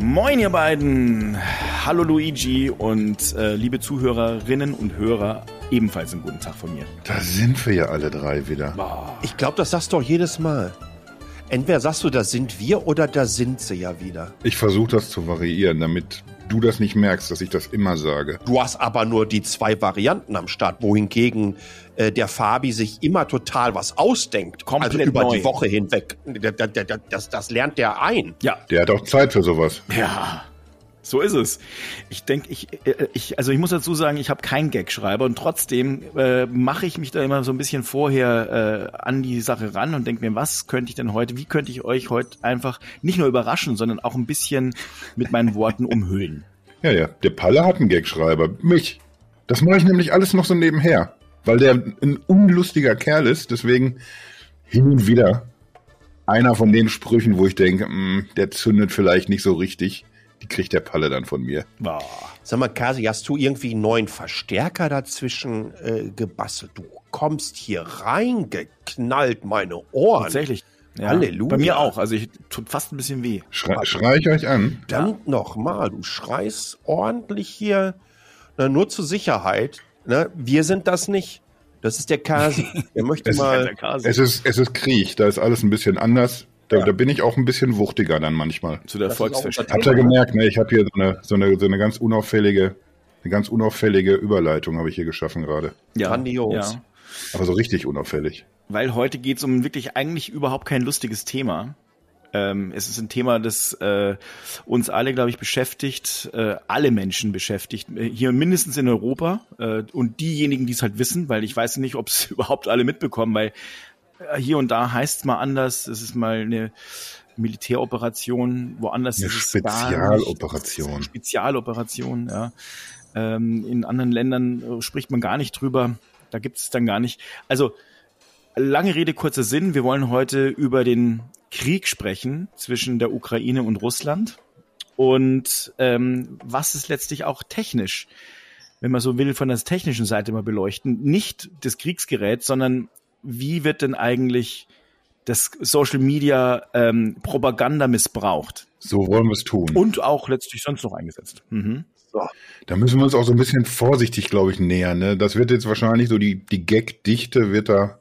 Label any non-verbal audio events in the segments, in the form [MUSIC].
Moin ihr beiden. Hallo Luigi und äh, liebe Zuhörerinnen und Hörer, ebenfalls einen guten Tag von mir. Da sind wir ja alle drei wieder. Ich glaube, das sagst du doch jedes Mal. Entweder sagst du, da sind wir oder da sind sie ja wieder. Ich versuche das zu variieren, damit du das nicht merkst, dass ich das immer sage. Du hast aber nur die zwei Varianten am Start, wohingegen äh, der Fabi sich immer total was ausdenkt. Komplett also über neu. die Woche hinweg. Da- da- da- Das, das lernt der ein. Ja, Der hat auch Zeit für sowas. ja. So ist es. Ich denke, ich, äh, ich, also ich muss dazu sagen, ich habe keinen Gagschreiber und trotzdem äh, mache ich mich da immer so ein bisschen vorher äh, an die Sache ran und denke mir, was könnte ich denn heute, wie könnte ich euch heute einfach nicht nur überraschen, sondern auch ein bisschen mit meinen Worten umhüllen. [LAUGHS] Ja, ja. Der Palle hat einen Gagschreiber. Mich. Das mache ich nämlich alles noch so nebenher. Weil der ein unlustiger Kerl ist. Deswegen hin und wieder einer von den Sprüchen, wo ich denke, "Mm, der zündet vielleicht nicht so richtig. Die kriegt der Palle dann von mir. Boah. Sag mal, Kasi, hast du irgendwie einen neuen Verstärker dazwischen äh, gebastelt? Du kommst hier reingeknallt, meine Ohren. Tatsächlich. Ja, Halleluja. Bei mir auch. Also ich tut fast ein bisschen weh. Schrei, schrei ich euch an. Verdammt nochmal, du schreist ordentlich hier. Na, nur zur Sicherheit. Ne? Wir sind das nicht. Das ist der Kasi. [LAUGHS] Der möchte Es- mal. Es ist, es ist Krieg. Da ist alles ein bisschen anders. Da, da bin ich auch ein bisschen wuchtiger dann manchmal. Zu der Volksverständigung. Habt ihr gemerkt, ne? Ich habe hier so eine, so, eine, so eine ganz unauffällige, eine ganz unauffällige Überleitung habe ich hier geschaffen gerade. Ja, Grandios. Ja. Aber so richtig unauffällig. Weil heute geht es um wirklich eigentlich überhaupt kein lustiges Thema. Ähm, es ist ein Thema, das äh, uns alle, glaube ich, beschäftigt, äh, alle Menschen beschäftigt, äh, hier mindestens in Europa äh, und diejenigen, die es halt wissen, weil ich weiß nicht, ob es [LAUGHS] überhaupt alle mitbekommen, weil hier und da heißt es mal anders, es ist mal eine Militäroperation, woanders Eine ist es gar nicht. Spezialoperation. Spezialoperation, ja. Ähm, in anderen Ländern äh, spricht man gar nicht drüber. Da gibt es dann gar nicht. Also lange Rede, kurzer Sinn. Wir wollen heute über den Krieg sprechen zwischen der Ukraine und Russland und ähm, was ist letztlich auch technisch, wenn man so will, von der technischen Seite mal beleuchten. Nicht das Kriegsgerät, sondern wie wird denn eigentlich das Social Media ähm, Propaganda missbraucht So wollen wir es tun. und auch letztlich sonst noch eingesetzt. Mhm. Da müssen wir uns auch so ein bisschen vorsichtig, glaube ich, nähern. Ne? Das wird jetzt wahrscheinlich so, die, die Gag-Dichte wird da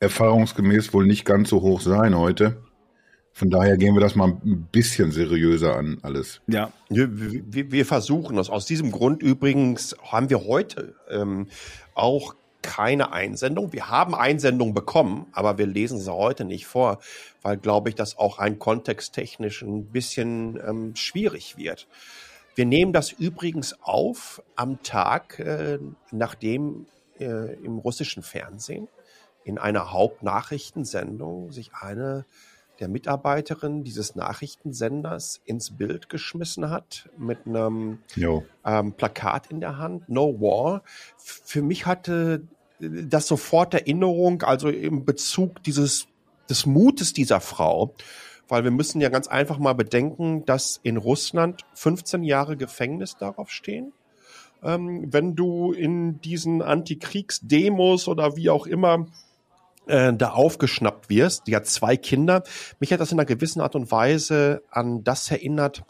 erfahrungsgemäß wohl nicht ganz so hoch sein heute. Von daher gehen wir das mal ein bisschen seriöser an alles. Ja, Wir, wir, wir versuchen das. Aus diesem Grund übrigens haben wir heute ähm, auch keine Einsendung. Wir haben Einsendungen bekommen, aber wir lesen sie heute nicht vor, weil, glaube ich, das auch ein kontexttechnisch ein bisschen ähm, schwierig wird. Wir nehmen das übrigens auf am Tag, äh, nachdem äh, im russischen Fernsehen in einer Hauptnachrichtensendung sich eine der Mitarbeiterin dieses Nachrichtensenders ins Bild geschmissen hat mit einem ähm, Plakat in der Hand, No War. Für mich hatte das sofort Erinnerung, also im Bezug dieses des Mutes dieser Frau, weil wir müssen ja ganz einfach mal bedenken, dass in Russland 15 Jahre Gefängnis darauf stehen. Ähm, wenn du in diesen Antikriegsdemos oder wie auch immer äh, da aufgeschnappt wirst. Die hat zwei Kinder. Mich hat das in einer gewissen Art und Weise an das erinnert,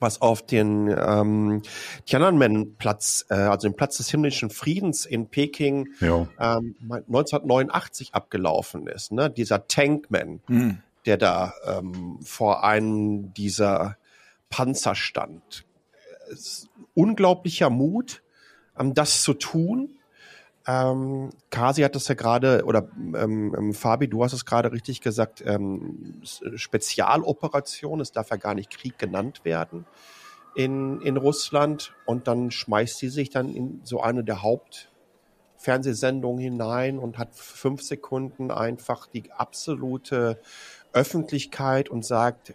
was auf den ähm, Tiananmen-Platz, äh, also dem Platz des himmlischen Friedens in Peking Jo. ähm, 1989 abgelaufen ist. Ne? Dieser Tankman, Mhm. der da ähm, vor einem dieser Panzer stand. Unglaublicher Mut, ähm, das zu tun. Ähm, Kasi hat das ja gerade, oder ähm, ähm, Fabi, du hast es gerade richtig gesagt, ähm, Spezialoperation, es darf ja gar nicht Krieg genannt werden in, in Russland. Und dann schmeißt sie sich dann in so eine der Hauptfernsehsendungen hinein und hat fünf Sekunden einfach die absolute Öffentlichkeit und sagt,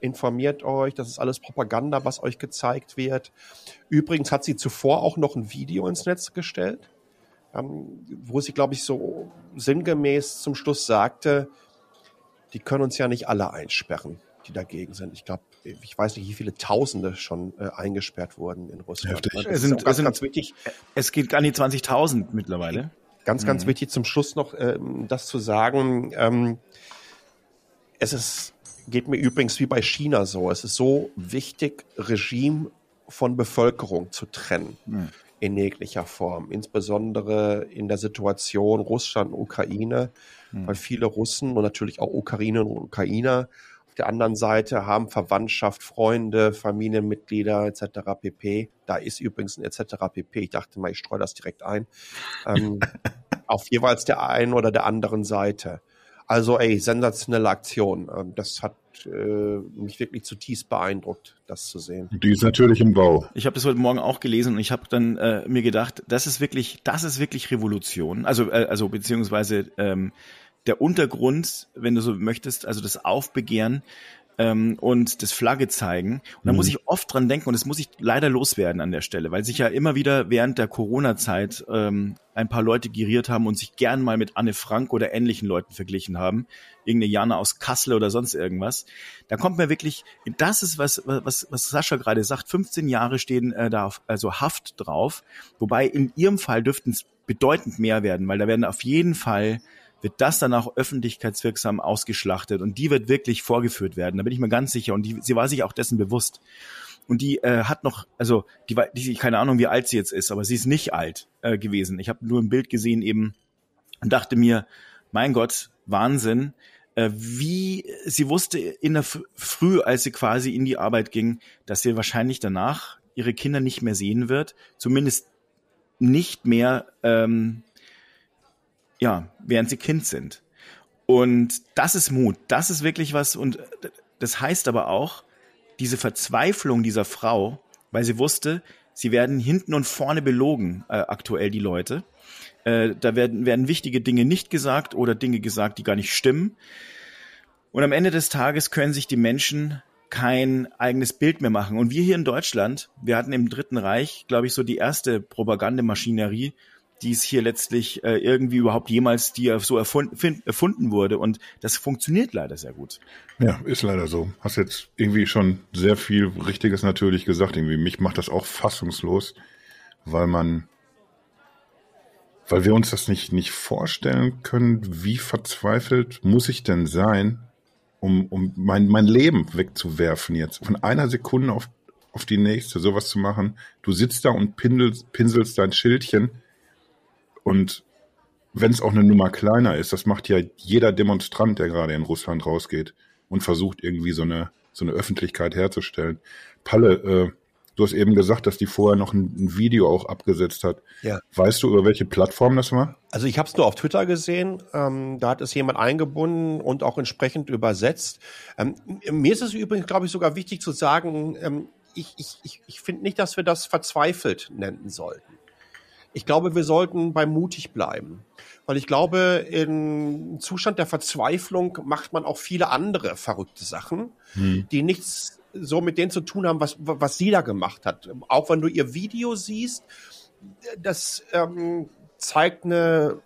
informiert euch, das ist alles Propaganda, was euch gezeigt wird. Übrigens hat sie zuvor auch noch ein Video ins Netz gestellt, wo sie, glaube ich, so sinngemäß zum Schluss sagte, die können uns ja nicht alle einsperren, die dagegen sind. Ich glaube, ich weiß nicht, wie viele Tausende schon äh, eingesperrt wurden in Russland. Heftig. Das Es sind- ganz, sind- ganz wichtig. Es geht an die 20.000 mittlerweile. Ganz, Mhm. ganz wichtig zum Schluss noch ähm, das zu sagen. Ähm, es ist geht mir übrigens wie bei China so. Es ist so wichtig, Regime von Bevölkerung zu trennen. Hm. In jeglicher Form. Insbesondere in der Situation Russland und Ukraine, hm. weil viele Russen und natürlich auch Ukrainerinnen und Ukrainer auf der anderen Seite haben Verwandtschaft, Freunde, Familienmitglieder etc. pp. Da ist übrigens ein etc. pp. Ich dachte mal, ich streue das direkt ein. Ähm, [LAUGHS] auf jeweils der einen oder der anderen Seite. Also ey, sensationelle Aktion. Ähm, das hat äh, mich wirklich zutiefst beeindruckt, das zu sehen. Die ist natürlich im Bau. Ich habe das heute Morgen auch gelesen und ich habe dann äh, mir gedacht, das ist wirklich, das ist wirklich Revolution. Also äh, also beziehungsweise ähm, der Untergrund, wenn du so möchtest, also das Aufbegehren ähm, und das Flagge zeigen. Und da mhm. muss ich oft dran denken und das muss ich leider loswerden an der Stelle, weil sich ja immer wieder während der Corona-Zeit ähm, ein paar Leute geriert haben und sich gern mal mit Anne Frank oder ähnlichen Leuten verglichen haben. Irgendeine Jana aus Kassel oder sonst irgendwas. Da kommt mir wirklich, das ist was, was, was Sascha gerade sagt, 15 Jahre stehen äh, da auf, also Haft drauf. Wobei in ihrem Fall dürften es bedeutend mehr werden, weil da werden auf jeden Fall wird das dann auch öffentlichkeitswirksam ausgeschlachtet und die wird wirklich vorgeführt werden. Da bin ich mir ganz sicher. Und die, sie war sich auch dessen bewusst. Und die äh, hat noch, also die die, keine Ahnung, wie alt sie jetzt ist, aber sie ist nicht alt äh, gewesen. Ich habe nur ein Bild gesehen eben und dachte mir, mein Gott, Wahnsinn, äh, wie sie wusste in der Früh, als sie quasi in die Arbeit ging, dass sie wahrscheinlich danach ihre Kinder nicht mehr sehen wird, zumindest nicht mehr ähm, ja, während sie Kind sind. Und das ist Mut. Das ist wirklich was. Und das heißt aber auch, diese Verzweiflung dieser Frau, weil sie wusste, sie werden hinten und vorne belogen, äh, aktuell die Leute. Äh, da werden, werden wichtige Dinge nicht gesagt oder Dinge gesagt, die gar nicht stimmen. Und am Ende des Tages können sich die Menschen kein eigenes Bild mehr machen. Und wir hier in Deutschland, wir hatten im Dritten Reich, glaube ich, so die erste Propagandemaschinerie, die es hier letztlich äh, irgendwie überhaupt jemals, die so erfunden, erfunden wurde. Und das funktioniert leider sehr gut. Ja, ist leider so. Hast jetzt irgendwie schon sehr viel Richtiges natürlich gesagt. Irgendwie mich macht das auch fassungslos, weil man, weil wir uns das nicht nicht vorstellen können, wie verzweifelt muss ich denn sein, um um mein mein Leben wegzuwerfen jetzt von einer Sekunde auf auf die nächste, sowas zu machen. Du sitzt da und pinselst, pinselst dein Schildchen und wenn es auch eine Nummer kleiner ist, das macht ja jeder Demonstrant, der gerade in Russland rausgeht und versucht irgendwie so eine so eine Öffentlichkeit herzustellen. Palle, äh, du hast eben gesagt, dass die vorher noch ein, ein, Video auch abgesetzt hat. Ja. Weißt du, über welche Plattform das war? Also ich habe es nur auf Twitter gesehen. Ähm, da hat es jemand eingebunden und auch entsprechend übersetzt. Ähm, mir ist es übrigens, glaube ich, sogar wichtig zu sagen, ähm, ich, ich, ich, ich finde nicht, dass wir das verzweifelt nennen sollten. Ich glaube, wir sollten beim mutig bleiben. Weil ich glaube, im Zustand der Verzweiflung macht man auch viele andere verrückte Sachen, hm. die nichts so mit denen zu tun haben, was, was sie da gemacht hat. Auch wenn du ihr Video siehst, das ähm, zeigt eine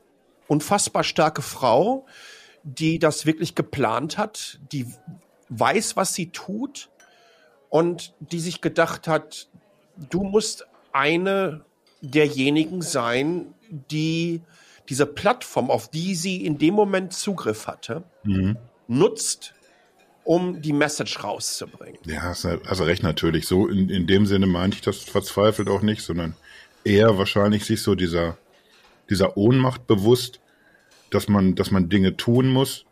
unfassbar starke Frau, die das wirklich geplant hat, die weiß, was sie tut und die sich gedacht hat, du musst eine derjenigen sein, die diese Plattform, auf die sie in dem Moment Zugriff hatte, mhm. nutzt, um die Message rauszubringen. Ja, also recht natürlich. So in, in dem Sinne meinte ich das verzweifelt auch nicht, sondern eher wahrscheinlich sich so dieser, dieser Ohnmacht bewusst, dass man, dass man Dinge tun muss,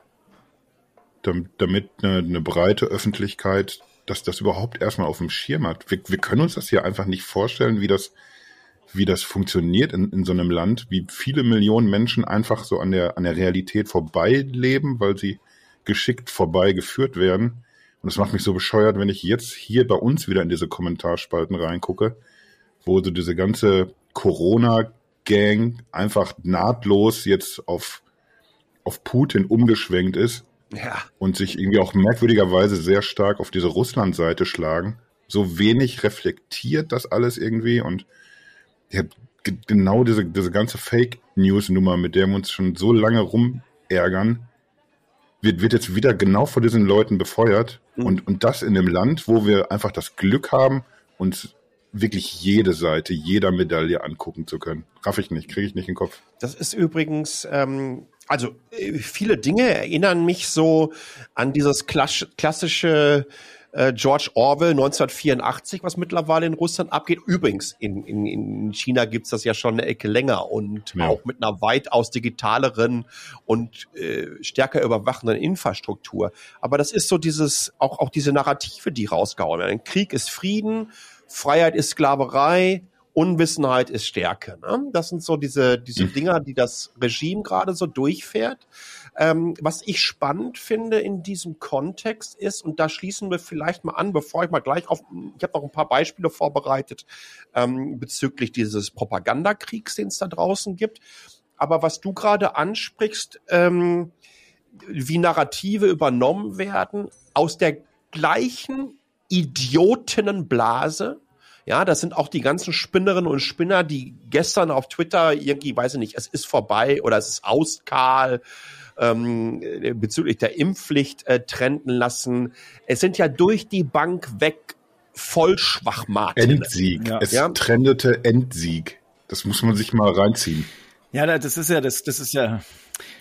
damit eine, eine breite Öffentlichkeit dass das überhaupt erstmal auf dem Schirm hat. Wir, wir können uns das hier einfach nicht vorstellen, wie das, wie das funktioniert in, in so einem Land, wie viele Millionen Menschen einfach so an der, an der Realität vorbeileben, weil sie geschickt vorbeigeführt werden. Und es macht mich so bescheuert, wenn ich jetzt hier bei uns wieder in diese Kommentarspalten reingucke, wo so diese ganze Corona-Gang einfach nahtlos jetzt auf, auf Putin umgeschwenkt ist. Ja. Und sich irgendwie auch merkwürdigerweise sehr stark auf diese Russland-Seite schlagen. So wenig reflektiert das alles irgendwie und ja, genau diese, diese ganze Fake-News-Nummer, mit der wir uns schon so lange rumärgern, wird, wird jetzt wieder genau vor diesen Leuten befeuert. Mhm. Und, und das in einem Land, wo wir einfach das Glück haben, uns wirklich jede Seite, jeder Medaille angucken zu können. Raff ich nicht, kriege ich nicht in den Kopf. Das ist übrigens ähm, also äh, viele Dinge erinnern mich so an dieses klassische äh, George Orwell 1984, was mittlerweile in Russland abgeht. Übrigens, in, in, in China gibt's das ja schon eine Ecke länger und ja. auch mit einer weitaus digitaleren und äh, stärker überwachenden Infrastruktur. Aber das ist so dieses, auch, auch diese Narrative, die rausgehauen werden. Krieg ist Frieden, Freiheit ist Sklaverei, Unwissenheit ist Stärke. Ne? Das sind so diese, diese mhm. Dinger, die das Regime gerade so durchfährt. Ähm, was ich spannend finde in diesem Kontext ist, und da schließen wir vielleicht mal an, bevor ich mal gleich auf, ich habe noch ein paar Beispiele vorbereitet ähm, bezüglich dieses Propagandakriegs, den es da draußen gibt. Aber was du gerade ansprichst, ähm, wie Narrative übernommen werden aus der gleichen Idiotinnenblase, ja, das sind auch die ganzen Spinnerinnen und Spinner, die gestern auf Twitter irgendwie, weiß ich nicht, es ist vorbei oder es ist aus, Karl, ähm, bezüglich der Impfpflicht äh, trenden lassen. Es sind ja durch die Bank weg Vollschwachmarken. Endsieg. Ja. Es ja. trendete Endsieg. Das muss man sich mal reinziehen. Ja, das ist ja, das, das ist ja,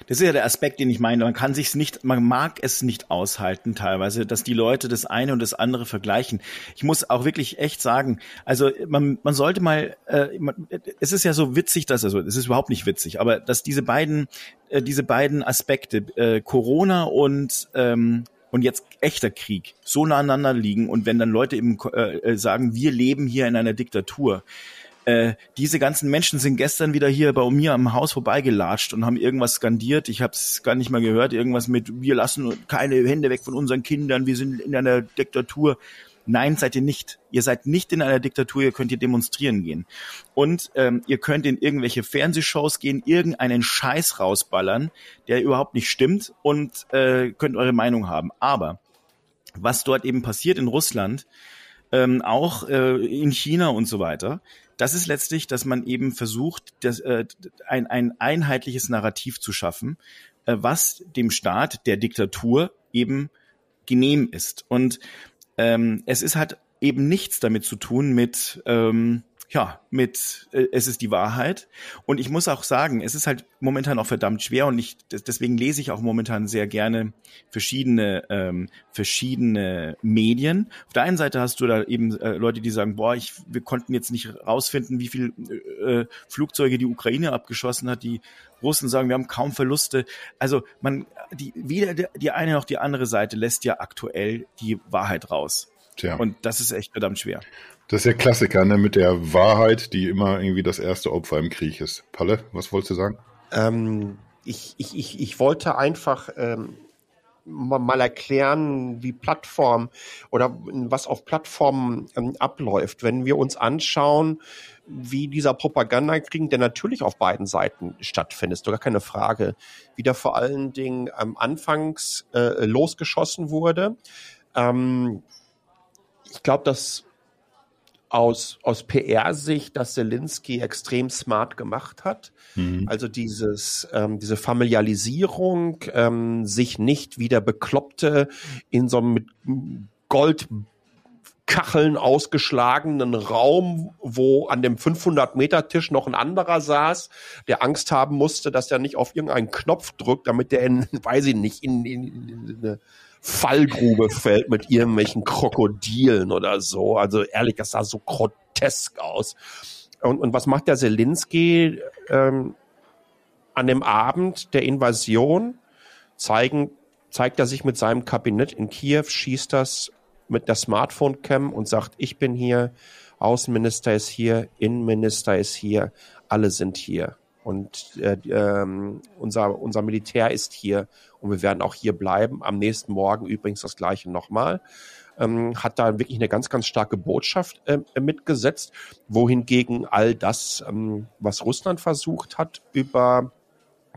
das ist ja der Aspekt, den ich meine. Man kann sich's nicht, man mag es nicht aushalten teilweise, dass die Leute das eine und das andere vergleichen. Ich muss auch wirklich echt sagen, also man, man sollte mal, äh, man, es ist ja so witzig, dass also es ist überhaupt nicht witzig, aber dass diese beiden, äh, diese beiden Aspekte, äh, Corona und ähm, und jetzt echter Krieg so nah aneinander liegen und wenn dann Leute eben äh, sagen, wir leben hier in einer Diktatur, äh, diese ganzen Menschen sind gestern wieder hier bei mir am Haus vorbeigelatscht und haben irgendwas skandiert. Ich habe es gar nicht mal gehört. Irgendwas mit, wir lassen keine Hände weg von unseren Kindern, wir sind in einer Diktatur. Nein, seid ihr nicht. Ihr seid nicht in einer Diktatur, ihr könnt hier demonstrieren gehen. Und ähm, ihr könnt in irgendwelche Fernsehshows gehen, irgendeinen Scheiß rausballern, der überhaupt nicht stimmt und äh, könnt eure Meinung haben. Aber was dort eben passiert in Russland, ähm, auch äh, in China und so weiter, das ist letztlich, dass man eben versucht, das, äh, ein, ein einheitliches Narrativ zu schaffen, äh, was dem Staat der Diktatur eben genehm ist. Und ähm, es ist halt eben nichts damit zu tun mit ähm, ja, mit äh, es ist die Wahrheit. Und ich muss auch sagen, es ist halt momentan auch verdammt schwer und ich deswegen lese ich auch momentan sehr gerne verschiedene ähm, verschiedene Medien. Auf der einen Seite hast du da eben äh, Leute, die sagen, boah, ich wir konnten jetzt nicht rausfinden, wie viel äh, Flugzeuge die Ukraine abgeschossen hat. Die Russen sagen, wir haben kaum Verluste. Also man die weder die eine noch die andere Seite lässt ja aktuell die Wahrheit raus. Tja. Und das ist echt verdammt schwer. Das ist der Klassiker, ne, mit der Wahrheit, die immer irgendwie das erste Opfer im Krieg ist. Palle, was wolltest du sagen? Ähm, ich, ich, ich, ich wollte einfach ähm, mal erklären, wie Plattform oder was auf Plattformen ähm, abläuft. Wenn wir uns anschauen, wie dieser Propagandakrieg, der natürlich auf beiden Seiten stattfindet, ist doch gar keine Frage, wie da vor allen Dingen ähm, anfangs äh, losgeschossen wurde. Ähm, ich glaube, dass aus, aus PR-Sicht, dass Zelensky extrem smart gemacht hat. Mhm. Also dieses, ähm, diese Familialisierung, ähm, sich nicht wieder Bekloppte in so einem mit Goldkacheln ausgeschlagenen Raum, wo an dem 500-Meter-Tisch noch ein anderer saß, der Angst haben musste, dass er nicht auf irgendeinen Knopf drückt, damit der in, [LAUGHS] weiß ich nicht, in, in, in eine Fallgrube fällt mit irgendwelchen Krokodilen oder so. Also ehrlich, das sah so grotesk aus. Und, und was macht der Zelensky ähm, an dem Abend der Invasion? Zeigen, zeigt er sich mit seinem Kabinett in Kiew, schießt das mit der Smartphone-Cam und sagt, ich bin hier, Außenminister ist hier, Innenminister ist hier, alle sind hier. Und äh, ähm, unser, unser Militär ist hier und wir werden auch hier bleiben. Am nächsten Morgen übrigens das gleiche nochmal. Ähm, hat da wirklich eine ganz, ganz starke Botschaft äh, mitgesetzt, wohingegen all das, ähm, was Russland versucht hat, über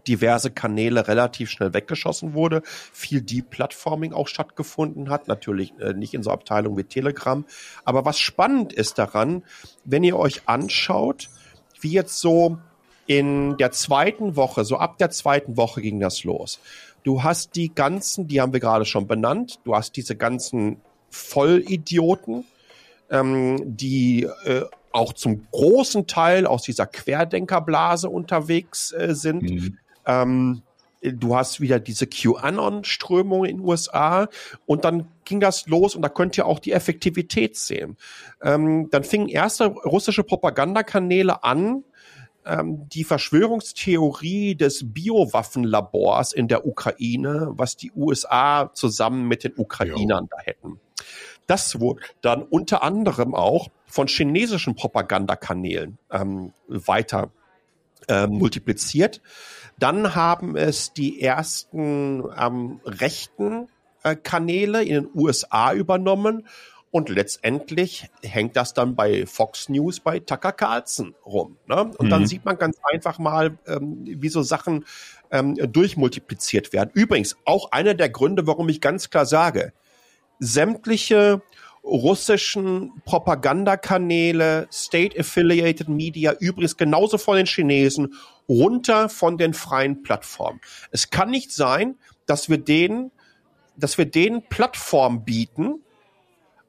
diverse Kanäle relativ schnell weggeschossen wurde, viel Deplatforming auch stattgefunden hat, natürlich äh, nicht in so Abteilungen wie Telegram. Aber was spannend ist daran, wenn ihr euch anschaut, wie jetzt so in der zweiten Woche, so ab der zweiten Woche ging das los. Du hast die ganzen, die haben wir gerade schon benannt, du hast diese ganzen Vollidioten, ähm, die äh, auch zum großen Teil aus dieser Querdenkerblase unterwegs äh, sind. Mhm. Ähm, du hast wieder diese QAnon-Strömung in den USA und dann ging das los und da könnt ihr auch die Effektivität sehen. Ähm, dann fingen erste russische Propagandakanäle an, ähm, die Verschwörungstheorie des Biowaffenlabors in der Ukraine, was die USA zusammen mit den Ukrainern jo. da hätten. Das wurde dann unter anderem auch von chinesischen Propagandakanälen ähm, weiter äh, multipliziert. Dann haben es die ersten ähm, rechten äh, Kanäle in den USA übernommen und letztendlich hängt das dann bei Fox News bei Tucker Carlson rum. Ne? Und mhm. dann sieht man ganz einfach mal, ähm, wie so Sachen ähm, durchmultipliziert werden. Übrigens, auch einer der Gründe, warum ich ganz klar sage, sämtliche russischen Propagandakanäle, State-Affiliated Media, übrigens genauso von den Chinesen, runter von den freien Plattformen. Es kann nicht sein, dass wir denen, dass wir denen Plattform bieten,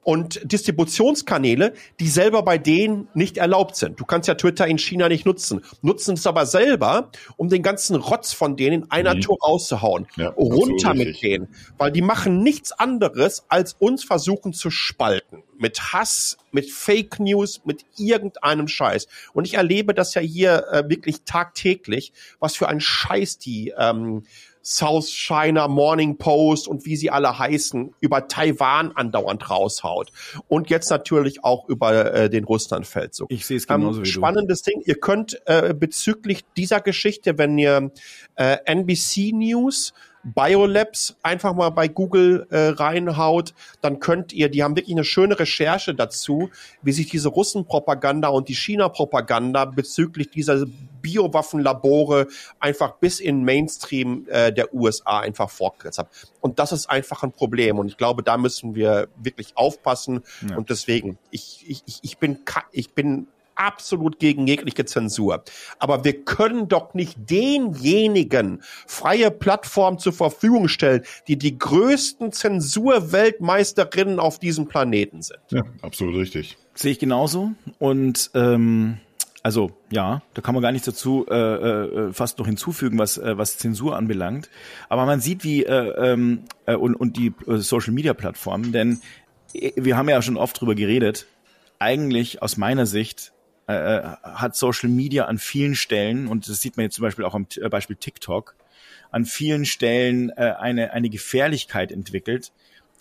und Distributionskanäle, die selber bei denen nicht erlaubt sind. Du kannst ja Twitter in China nicht nutzen, nutzen es aber selber, um den ganzen Rotz von denen in einer mhm. Tour rauszuhauen. Ja, Runter mit denen, weil die machen nichts anderes, als uns versuchen zu spalten. Mit Hass, mit Fake News, mit irgendeinem Scheiß. Und ich erlebe das ja hier äh, wirklich tagtäglich, was für ein Scheiß die ähm, South China Morning Post und wie sie alle heißen, über Taiwan andauernd raushaut. Und jetzt natürlich auch über äh, den Russlandfeldzug. Ich sehe es genauso ähm, wie Spannendes du. Ding. Ihr könnt äh, bezüglich dieser Geschichte, wenn ihr äh, NBC News Biolabs einfach mal bei Google äh, reinhaut, dann könnt ihr, die haben wirklich eine schöne Recherche dazu, wie sich diese Russenpropaganda und die China-Propaganda bezüglich dieser Biowaffenlabore einfach bis in Mainstream äh, der USA einfach fortgesetzt haben. Und das ist einfach ein Problem. Und ich glaube, da müssen wir wirklich aufpassen. Ja. Und deswegen, ich, ich, ich bin, ich bin absolut gegen jegliche Zensur. Aber wir können doch nicht denjenigen freie Plattform zur Verfügung stellen, die die größten Zensurweltmeisterinnen auf diesem Planeten sind. Ja, absolut richtig. Sehe ich genauso. Und ähm, also ja, da kann man gar nichts dazu äh, äh, fast noch hinzufügen, was äh, was Zensur anbelangt. Aber man sieht, wie äh, ähm, äh, und und die äh, Social Media Plattformen, denn äh, wir haben ja schon oft drüber geredet. Eigentlich aus meiner Sicht äh, äh, hat Social Media an vielen Stellen, und das sieht man jetzt zum Beispiel auch am äh, Beispiel TikTok, an vielen Stellen äh, eine, eine Gefährlichkeit entwickelt,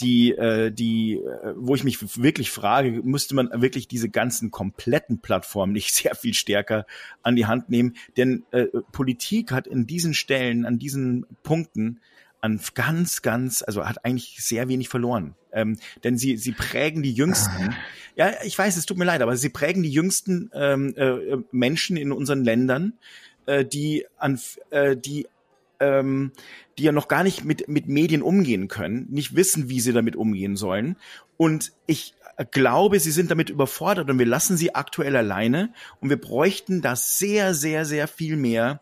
die, äh, die, äh, wo ich mich wirklich frage, müsste man wirklich diese ganzen kompletten Plattformen nicht [LAUGHS] sehr viel stärker an die Hand nehmen? Denn äh, Politik hat in diesen Stellen, an diesen Punkten an ganz, ganz, also hat eigentlich sehr wenig verloren. Ähm, denn sie, sie prägen die jüngsten. Ja, ich weiß, es tut mir leid, aber sie prägen die jüngsten ähm, äh, Menschen in unseren Ländern, äh, die an, äh, die ähm, die ja noch gar nicht mit, mit Medien umgehen können, nicht wissen, wie sie damit umgehen sollen. Und ich glaube, sie sind damit überfordert und wir lassen sie aktuell alleine und wir bräuchten da sehr, sehr, sehr viel mehr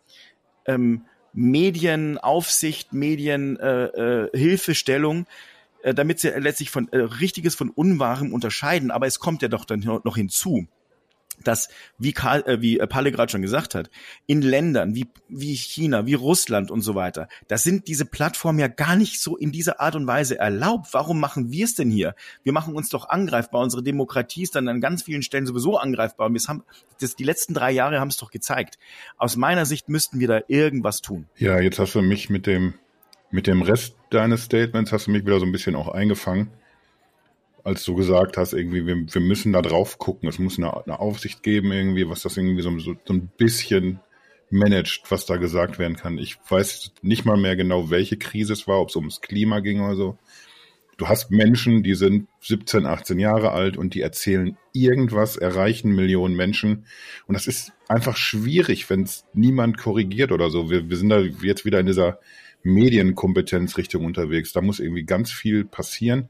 ähm, Medienaufsicht, Medienhilfestellung, äh, äh, damit sie letztlich von äh, Richtiges von Unwahrem unterscheiden. Aber es kommt ja doch dann noch hinzu, dass, wie, Karl, äh, wie Palle gerade schon gesagt hat, in Ländern wie, wie China, wie Russland und so weiter, da sind diese Plattformen ja gar nicht so in dieser Art und Weise erlaubt. Warum machen wir es denn hier? Wir machen uns doch angreifbar. Unsere Demokratie ist dann an ganz vielen Stellen sowieso angreifbar. Und haben, das, die letzten drei Jahre haben es doch gezeigt. Aus meiner Sicht müssten wir da irgendwas tun. Ja, jetzt hast du mich mit dem, mit dem Rest deines Statements hast du mich wieder so ein bisschen auch eingefangen als du gesagt hast, irgendwie, wir, wir müssen da drauf gucken, es muss eine, eine Aufsicht geben, irgendwie, was das irgendwie so, so, so ein bisschen managt, was da gesagt werden kann. Ich weiß nicht mal mehr genau, welche Krise es war, ob es ums Klima ging oder so. Du hast Menschen, die sind 17, 18 Jahre alt und die erzählen irgendwas, erreichen Millionen Menschen. Und das ist einfach schwierig, wenn es niemand korrigiert oder so. Wir, wir sind da jetzt wieder in dieser Medienkompetenzrichtung unterwegs. Da muss irgendwie ganz viel passieren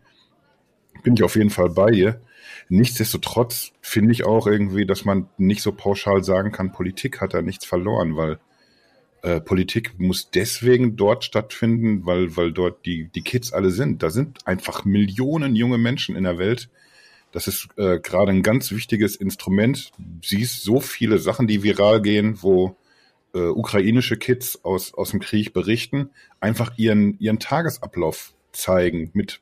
bin ich auf jeden Fall bei ihr. Nichtsdestotrotz finde ich auch irgendwie, dass man nicht so pauschal sagen kann, Politik hat da nichts verloren, weil äh, Politik muss deswegen dort stattfinden, weil, weil dort die, die Kids alle sind. Da sind einfach Millionen junge Menschen in der Welt. Das ist äh, gerade ein ganz wichtiges Instrument. Siehst so viele Sachen, die viral gehen, wo äh, ukrainische Kids aus, aus dem Krieg berichten, einfach ihren, ihren Tagesablauf zeigen mit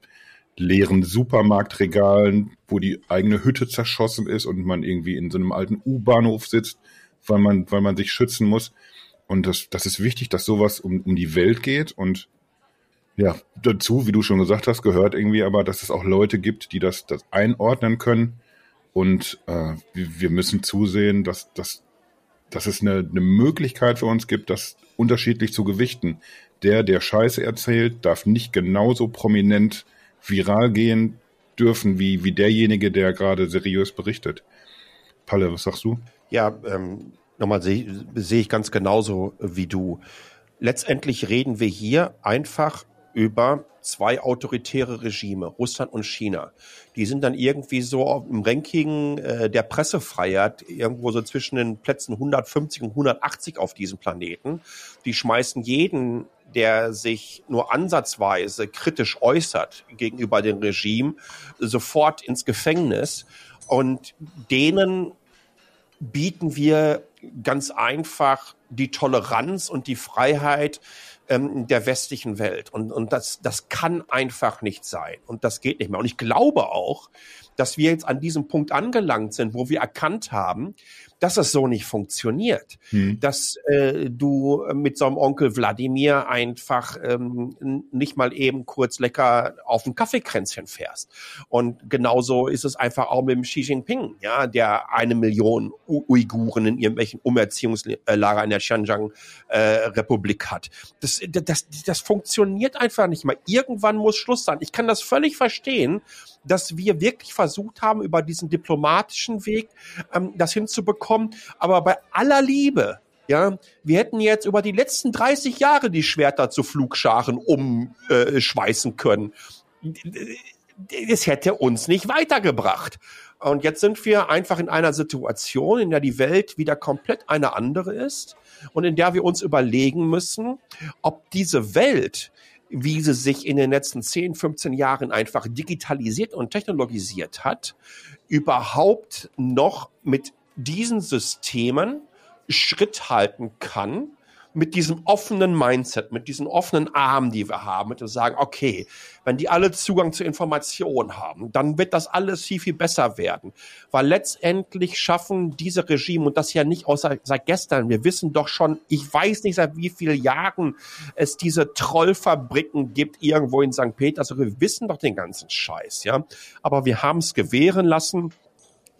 leeren Supermarktregalen, wo die eigene Hütte zerschossen ist und man irgendwie in so einem alten U-Bahnhof sitzt, weil man, weil man sich schützen muss. Und das, das ist wichtig, dass sowas um, um die Welt geht. Und ja, dazu, wie du schon gesagt hast, gehört irgendwie aber, dass es auch Leute gibt, die das, das einordnen können. Und äh, wir müssen zusehen, dass, dass, dass es eine, eine Möglichkeit für uns gibt, das unterschiedlich zu gewichten. Der, der Scheiße erzählt, darf nicht genauso prominent viral gehen dürfen wie, wie derjenige, der gerade seriös berichtet. Palle, was sagst du? Ja, ähm, nochmal sehe seh ich ganz genauso wie du. Letztendlich reden wir hier einfach über zwei autoritäre Regime, Russland und China. Die sind dann irgendwie so im Ranking äh, der Pressefreiheit irgendwo so zwischen den Plätzen 150 und 180 auf diesem Planeten. Die schmeißen jeden der sich nur ansatzweise kritisch äußert gegenüber dem Regime, sofort ins Gefängnis. Und denen bieten wir ganz einfach die Toleranz und die Freiheit ähm, der westlichen Welt. Und, und das, das kann einfach nicht sein. Und das geht nicht mehr. Und ich glaube auch, dass wir jetzt an diesem Punkt angelangt sind, wo wir erkannt haben, dass es so nicht funktioniert. Hm. Dass äh, du mit so einem Onkel Wladimir einfach ähm, nicht mal eben kurz lecker auf ein Kaffeekränzchen fährst. Und genauso ist es einfach auch mit dem Xi Jinping, ja, der eine Million U Uiguren in irgendwelchen Umerziehungslager in der Xinjiang-Republik äh, hat. Das, das, das funktioniert einfach nicht mehr. Irgendwann muss Schluss sein. Ich kann das völlig verstehen, dass wir wirklich versucht haben, über diesen diplomatischen Weg ähm, das hinzubekommen. Aber bei aller Liebe, ja, wir hätten jetzt über die letzten 30 Jahre die Schwerter zu Flugscharen umschweißen können. Es hätte uns nicht weitergebracht. Und jetzt sind wir einfach in einer Situation, in der die Welt wieder komplett eine andere ist und in der wir uns überlegen müssen, ob diese Welt, wie sie sich in den letzten 10, 15 Jahren einfach digitalisiert und technologisiert hat, überhaupt noch mit diesen Systemen Schritt halten kann mit diesem offenen Mindset, mit diesen offenen Armen, die wir haben, mit dem sagen, okay, wenn die alle Zugang zu Informationen haben, dann wird das alles viel, viel besser werden. Weil letztendlich schaffen diese Regime, und das ja nicht außer seit gestern, wir wissen doch schon, ich weiß nicht seit wie vielen Jahren es diese Trollfabriken gibt irgendwo in St. Petersburg. Wir wissen doch den ganzen Scheiß, ja. Aber wir haben es gewähren lassen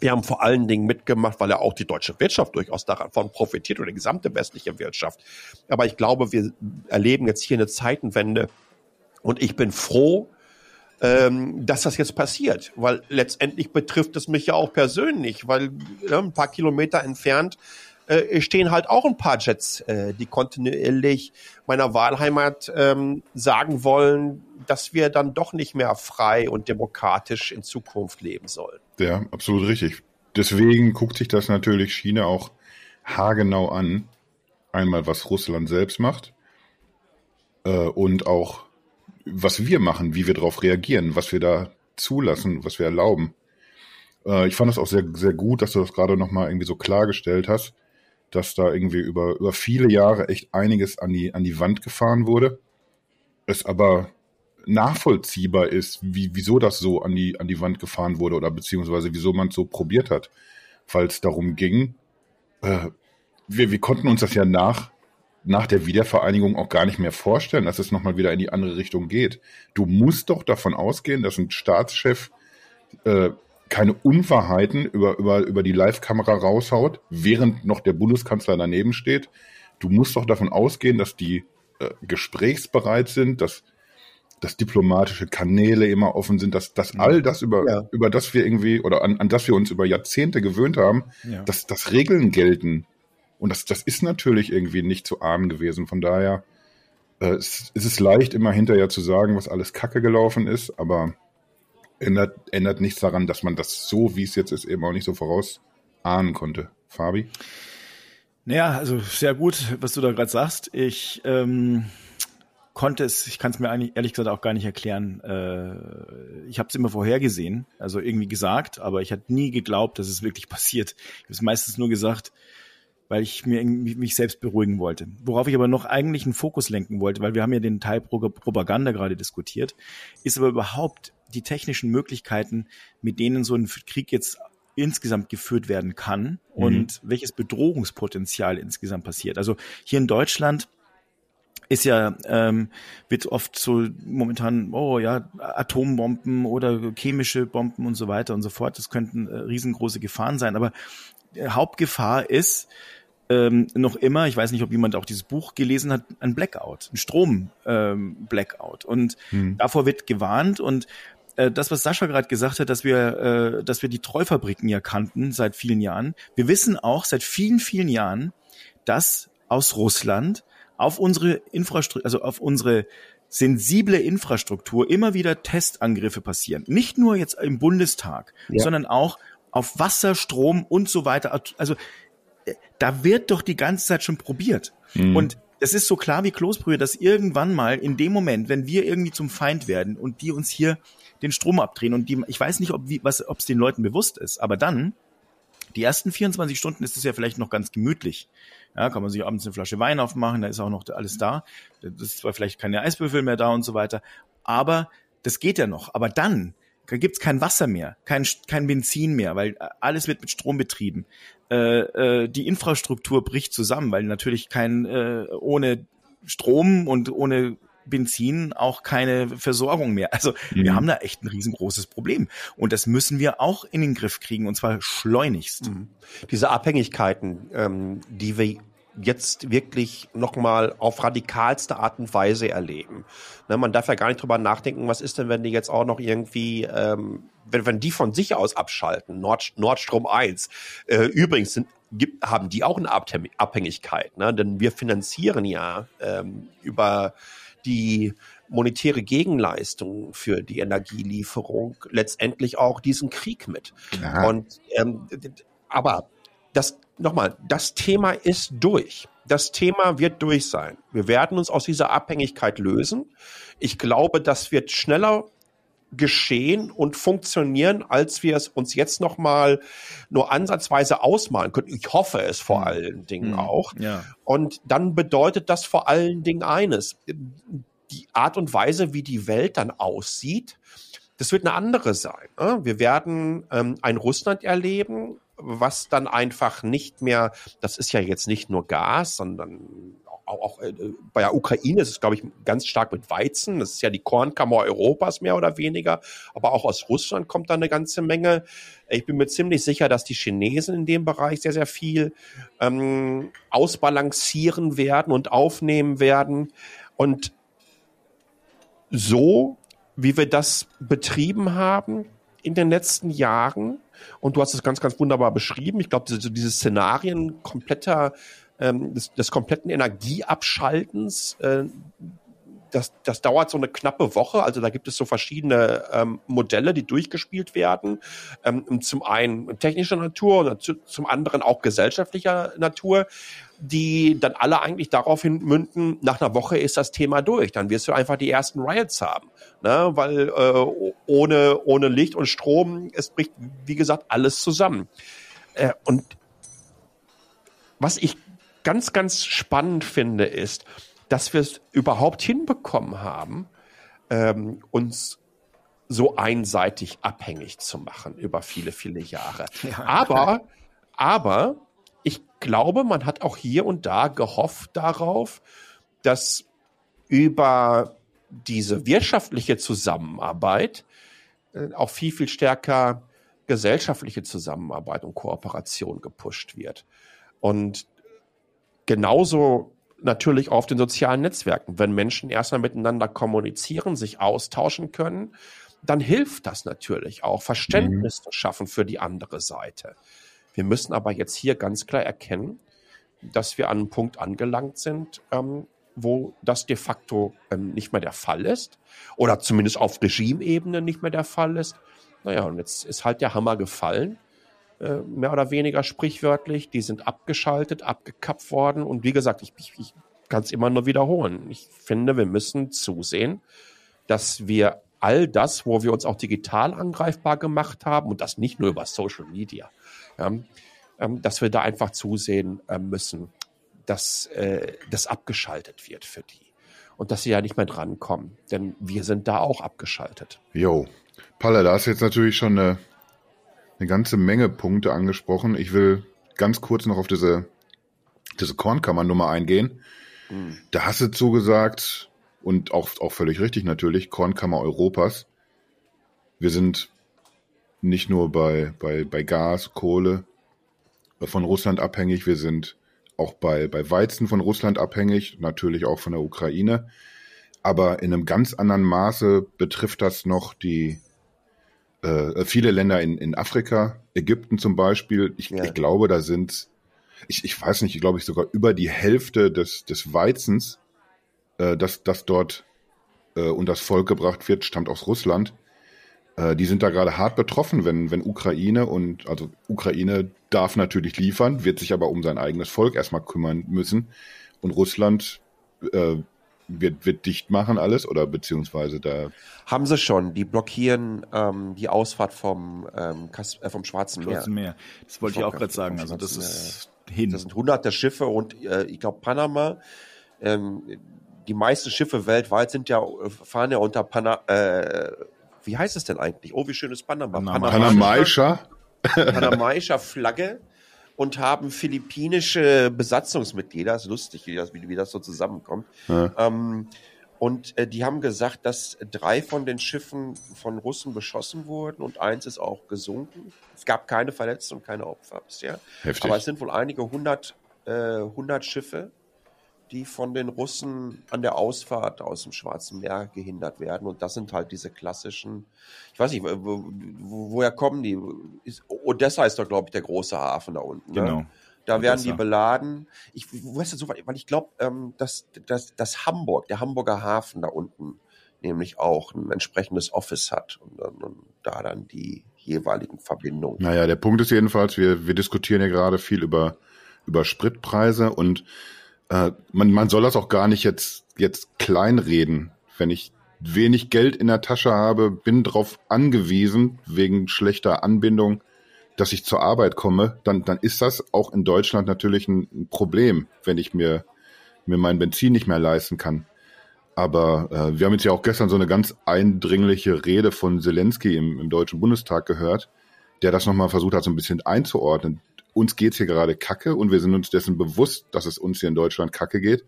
wir haben vor allen Dingen mitgemacht, weil ja auch die deutsche Wirtschaft durchaus davon profitiert oder die gesamte westliche Wirtschaft. Aber ich glaube, wir erleben jetzt hier eine Zeitenwende und ich bin froh, ähm, dass das jetzt passiert, weil letztendlich betrifft es mich ja auch persönlich, weil ja, ein paar Kilometer entfernt äh, stehen halt auch ein paar Jets, äh, die kontinuierlich meiner Wahlheimat ähm, sagen wollen, dass wir dann doch nicht mehr frei und demokratisch in Zukunft leben sollen. Ja, absolut richtig. Deswegen guckt sich das natürlich China auch haargenau an. Einmal, was Russland selbst macht äh, und auch, was wir machen, wie wir darauf reagieren, was wir da zulassen, was wir erlauben. Äh, ich fand es auch sehr, sehr gut, dass du das gerade nochmal irgendwie so klargestellt hast, dass da irgendwie über, über viele Jahre echt einiges an die, an die Wand gefahren wurde. Es aber nachvollziehbar ist, wie, wieso das so an die, an die Wand gefahren wurde oder beziehungsweise wieso man es so probiert hat. Weil es darum ging, äh, wir, wir konnten uns das ja nach, nach der Wiedervereinigung auch gar nicht mehr vorstellen, dass es nochmal wieder in die andere Richtung geht. Du musst doch davon ausgehen, dass ein Staatschef äh, keine Unwahrheiten über, über, über die Live-Kamera raushaut, während noch der Bundeskanzler daneben steht. Du musst doch davon ausgehen, dass die äh, gesprächsbereit sind, dass, dass diplomatische Kanäle immer offen sind, dass, dass all das, über, ja. über das wir irgendwie oder an, an das wir uns über Jahrzehnte gewöhnt haben, ja. dass, dass Regeln gelten. Und das, das ist natürlich irgendwie nicht zu ahnen gewesen. Von daher äh, es, es ist leicht, immer hinterher zu sagen, was alles Kacke gelaufen ist, aber ändert, ändert nichts daran, dass man das so, wie es jetzt ist, eben auch nicht so vorausahnen konnte. Fabi? Naja, also sehr gut, was du da gerade sagst. Ich ähm, konnte es, ich kann es mir eigentlich ehrlich gesagt auch gar nicht erklären. Äh, ich habe es immer vorhergesehen, also irgendwie gesagt, aber ich hatte nie geglaubt, dass es wirklich [LAUGHS] passiert. Ich habe es meistens nur gesagt, weil ich mir mich selbst beruhigen wollte. Worauf ich aber noch eigentlich einen Fokus lenken wollte, weil wir haben ja den Teil Propaganda gerade diskutiert, ist aber überhaupt die technischen Möglichkeiten, mit denen so ein Krieg jetzt insgesamt geführt werden kann mhm. und welches Bedrohungspotenzial insgesamt passiert. Also hier in Deutschland ist ja, ähm, wird oft so momentan, oh ja, Atombomben oder chemische Bomben und so weiter und so fort. Das könnten äh, riesengroße Gefahren sein. Aber Hauptgefahr ist ähm, noch immer, ich weiß nicht, ob jemand auch dieses Buch gelesen hat, ein Blackout, ein Strom-Blackout. Ähm, und hm. davor wird gewarnt und äh, das, was Sascha gerade gesagt hat, dass wir, äh, dass wir die Treufabriken ja kannten seit vielen Jahren. Wir wissen auch seit vielen, vielen Jahren, dass aus Russland auf unsere Infrastruktur, also auf unsere sensible Infrastruktur immer wieder Testangriffe passieren. Nicht nur jetzt im Bundestag, ja. sondern auch auf Wasser, Strom und so weiter. Also äh, da wird doch die ganze Zeit schon probiert. Mhm. Und es ist so klar wie Kloßbrühe, dass irgendwann mal in dem Moment, wenn wir irgendwie zum Feind werden und die uns hier den Strom abdrehen und die, ich weiß nicht, ob es den Leuten bewusst ist, aber dann die ersten 24 Stunden ist es ja vielleicht noch ganz gemütlich. Ja, kann man sich abends eine Flasche Wein aufmachen, da ist auch noch alles da. Das ist zwar vielleicht keine Eisbüffel mehr da und so weiter, aber das geht ja noch. Aber dann da gibt's kein Wasser mehr, kein, kein Benzin mehr, weil alles wird mit Strom betrieben. Äh, äh, die Infrastruktur bricht zusammen, weil natürlich kein äh, ohne Strom und ohne Benzin auch keine Versorgung mehr. Also mhm. wir haben da echt ein riesengroßes Problem. Und das müssen wir auch in den Griff kriegen, und zwar schleunigst. Mhm. Diese Abhängigkeiten, ähm, die wir jetzt wirklich nochmal auf radikalste Art und Weise erleben. Ne, man darf ja gar nicht drüber nachdenken, was ist denn, wenn die jetzt auch noch irgendwie, ähm, wenn, wenn die von sich aus abschalten, Nord, Nordstrom 1. Äh, übrigens sind, gibt, haben die auch eine Abhängigkeit, ne? denn wir finanzieren ja ähm, über die monetäre Gegenleistung für die Energielieferung letztendlich auch diesen Krieg mit. Und ähm, aber das nochmal, das Thema ist durch. Das Thema wird durch sein. Wir werden uns aus dieser Abhängigkeit lösen. Ich glaube, das wird schneller geschehen und funktionieren, als wir es uns jetzt noch mal nur ansatzweise ausmalen können. Ich hoffe es vor hm. allen Dingen mhm. auch. Ja. Und dann bedeutet das vor allen Dingen eines. Die Art und Weise, wie die Welt dann aussieht, das wird eine andere sein. Ne? Wir werden ähm, ein Russland erleben, was dann einfach nicht mehr, das ist ja jetzt nicht nur Gas, sondern auch, auch äh, bei der Ukraine ist es, glaube ich, ganz stark mit Weizen. Das ist ja die Kornkammer Europas mehr oder weniger. Aber auch aus Russland kommt da eine ganze Menge. Ich bin mir ziemlich sicher, dass die Chinesen in dem Bereich sehr, sehr viel ähm, ausbalancieren werden und aufnehmen werden. Und so, wie wir das betrieben haben in den letzten Jahren, und du hast es ganz, ganz wunderbar beschrieben. Ich glaube, diese, diese Szenarien kompletter, ähm, des, des kompletten Energieabschaltens, äh, das, das dauert so eine knappe Woche. Also da gibt es so verschiedene ähm, Modelle, die durchgespielt werden. Ähm, zum einen technischer Natur und zum anderen auch gesellschaftlicher Natur die dann alle eigentlich daraufhin münden, nach einer Woche ist das Thema durch. Dann wirst du einfach die ersten Riots haben. Ne? Weil äh, ohne, ohne Licht und Strom, es bricht, wie gesagt, alles zusammen. Äh, und was ich ganz, ganz spannend finde, ist, dass wir es überhaupt hinbekommen haben, ähm, uns so einseitig abhängig zu machen über viele, viele Jahre. Ja. Aber, aber ich glaube, man hat auch hier und da gehofft darauf, dass über diese wirtschaftliche Zusammenarbeit äh, auch viel, viel stärker gesellschaftliche Zusammenarbeit und Kooperation gepusht wird. Und genauso natürlich auf den sozialen Netzwerken. Wenn Menschen erstmal miteinander kommunizieren, sich austauschen können, dann hilft das natürlich auch, Verständnis mhm. zu schaffen für die andere Seite. Wir müssen aber jetzt hier ganz klar erkennen, dass wir an einem Punkt angelangt sind, ähm, wo das de facto ähm, nicht mehr der Fall ist oder zumindest auf Regimebene nicht mehr der Fall ist. Naja, und jetzt ist halt der Hammer gefallen, äh, mehr oder weniger sprichwörtlich. Die sind abgeschaltet, abgekappt worden und wie gesagt, ich, ich, ich kann es immer nur wiederholen. Ich finde, wir müssen zusehen, dass wir all das, wo wir uns auch digital angreifbar gemacht haben und das nicht nur über Social Media, dass wir da einfach zusehen äh, müssen, dass äh, das abgeschaltet wird für die und dass sie ja nicht mehr drankommen, denn wir sind da auch abgeschaltet. Jo, Palle, da hast du jetzt natürlich schon eine, eine ganze Menge Punkte angesprochen. Ich will ganz kurz noch auf diese, diese Kornkammernummer eingehen. Mhm. Da hast du zugesagt, und auch, auch völlig richtig natürlich, Kornkammer Europas. Wir sind nicht nur bei, bei, bei Gas, Kohle von Russland abhängig, wir sind auch bei, bei Weizen von Russland abhängig, natürlich auch von der Ukraine. Aber in einem ganz anderen Maße betrifft das noch die äh, viele Länder in, in Afrika, Ägypten zum Beispiel. Ich, ja. ich glaube, da sind, ich, ich weiß nicht, glaube ich sogar über die Hälfte des, des Weizens, äh, das, das dort äh, und das Volk gebracht wird, stammt aus Russland. Äh, die sind da gerade hart betroffen, wenn, wenn Ukraine und also Ukraine darf natürlich liefern, wird sich aber um sein eigenes Volk erstmal kümmern müssen. Und Russland äh, wird, wird dicht machen alles oder beziehungsweise da. Haben sie schon. Die blockieren ähm, die Ausfahrt vom, ähm, Kas äh, vom Schwarzen Meer. Schwarzen Meer. Das wollte ich auch gerade sagen. Also das ist hin. Das sind hunderte Schiffe und äh, ich glaube Panama. Ähm, die meisten Schiffe weltweit sind ja fahren ja unter Pana, äh, wie heißt es denn eigentlich? Oh, wie schön ist Panama. Panama. Panamaischer. Panamaischer Flagge und haben philippinische Besatzungsmitglieder. Das ist lustig, wie das, wie, wie das so zusammenkommt. Ja. Ähm, und äh, die haben gesagt, dass drei von den Schiffen von Russen beschossen wurden und eins ist auch gesunken. Es gab keine Verletzten und keine Opfer bisher. Heftig. Aber es sind wohl einige hundert, äh, hundert Schiffe die von den Russen an der Ausfahrt aus dem Schwarzen Meer gehindert werden. Und das sind halt diese klassischen, ich weiß nicht, wo, wo, woher kommen die? Odessa ist doch, glaube ich, der große Hafen da unten. Ne? Genau. Da Odessa. werden die beladen. Ich weiß so, weil ich glaube, ähm, dass, dass, dass Hamburg, der Hamburger Hafen da unten, nämlich auch ein entsprechendes Office hat und, und, und da dann die jeweiligen Verbindungen. Naja, der Punkt ist jedenfalls, wir, wir diskutieren ja gerade viel über, über Spritpreise und äh, man, man soll das auch gar nicht jetzt, jetzt kleinreden. Wenn ich wenig Geld in der Tasche habe, bin darauf angewiesen, wegen schlechter Anbindung, dass ich zur Arbeit komme, dann, dann ist das auch in Deutschland natürlich ein, Problem, wenn ich mir, mir mein Benzin nicht mehr leisten kann. Aber äh, wir haben jetzt ja auch gestern so eine ganz eindringliche Rede von Zelensky im, im Deutschen Bundestag gehört, der das nochmal versucht hat, so ein bisschen einzuordnen uns geht's hier gerade kacke und wir sind uns dessen bewusst, dass es uns hier in Deutschland kacke geht.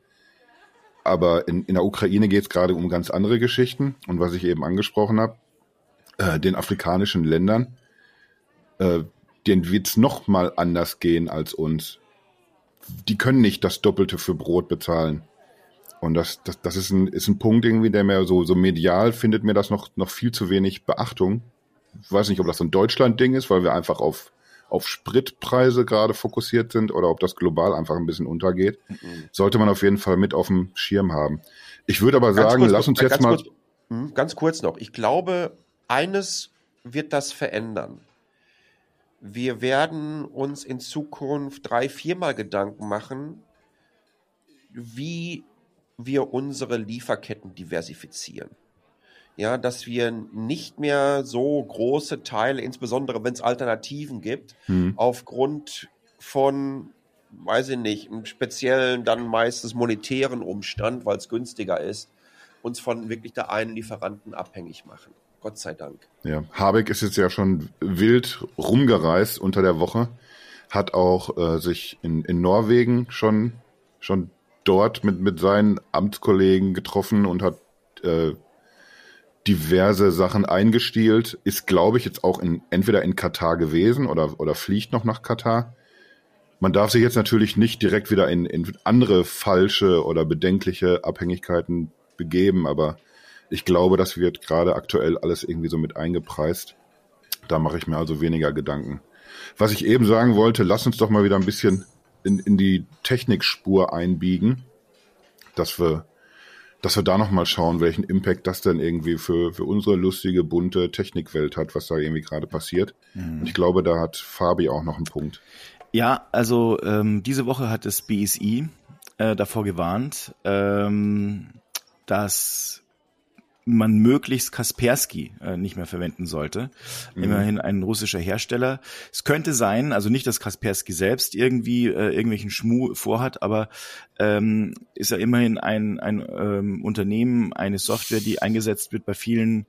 Aber in, in der Ukraine geht's gerade um ganz andere Geschichten. Und was ich eben angesprochen habe, äh, den afrikanischen Ländern, äh, denen wird's noch mal anders gehen als uns. Die können nicht das Doppelte für Brot bezahlen. Und das, das, das ist, ein, ist ein Punkt irgendwie, der mir so, so medial findet mir das noch, noch viel zu wenig Beachtung. Ich weiß nicht, ob das so ein Deutschland-Ding ist, weil wir einfach auf auf Spritpreise gerade fokussiert sind oder ob das global einfach ein bisschen untergeht, mhm. sollte man auf jeden Fall mit auf dem Schirm haben. Ich würde aber sagen, kurz, lass uns jetzt mal. Kurz, hm, ganz kurz noch. Ich glaube, eines wird das verändern. Wir werden uns in Zukunft drei, viermal Gedanken machen, wie wir unsere Lieferketten diversifizieren ja, dass wir nicht mehr so große Teile, insbesondere wenn es Alternativen gibt, hm. aufgrund von, weiß ich nicht, einem speziellen, dann meistens monetären Umstand, weil es günstiger ist, uns von wirklich der einen Lieferanten abhängig machen. Gott sei Dank. Ja, Habeck ist jetzt ja schon wild rumgereist unter der Woche, hat auch äh, sich in, in Norwegen schon, schon dort mit, mit seinen Amtskollegen getroffen und hat äh, diverse Sachen eingestielt, ist, glaube ich, jetzt auch in, entweder in Katar gewesen oder, oder fliegt noch nach Katar. Man darf sich jetzt natürlich nicht direkt wieder in, in andere falsche oder bedenkliche Abhängigkeiten begeben, aber ich glaube, das wird gerade aktuell alles irgendwie so mit eingepreist. Da mache ich mir also weniger Gedanken. Was ich eben sagen wollte, lass uns doch mal wieder ein bisschen in, in die Technikspur einbiegen, dass wir dass wir da nochmal schauen, welchen Impact das denn irgendwie für, für unsere lustige, bunte Technikwelt hat, was da irgendwie gerade passiert. Mhm. Und ich glaube, da hat Fabi auch noch einen Punkt. Ja, also ähm, diese Woche hat das BSI äh, davor gewarnt, ähm, dass man möglichst Kaspersky äh, nicht mehr verwenden sollte. Mhm. Immerhin ein russischer Hersteller. Es könnte sein, also nicht, dass Kaspersky selbst irgendwie äh, irgendwelchen Schmuh vorhat, aber ähm, ist ja immerhin ein, ein ähm, Unternehmen, eine Software, die eingesetzt wird bei vielen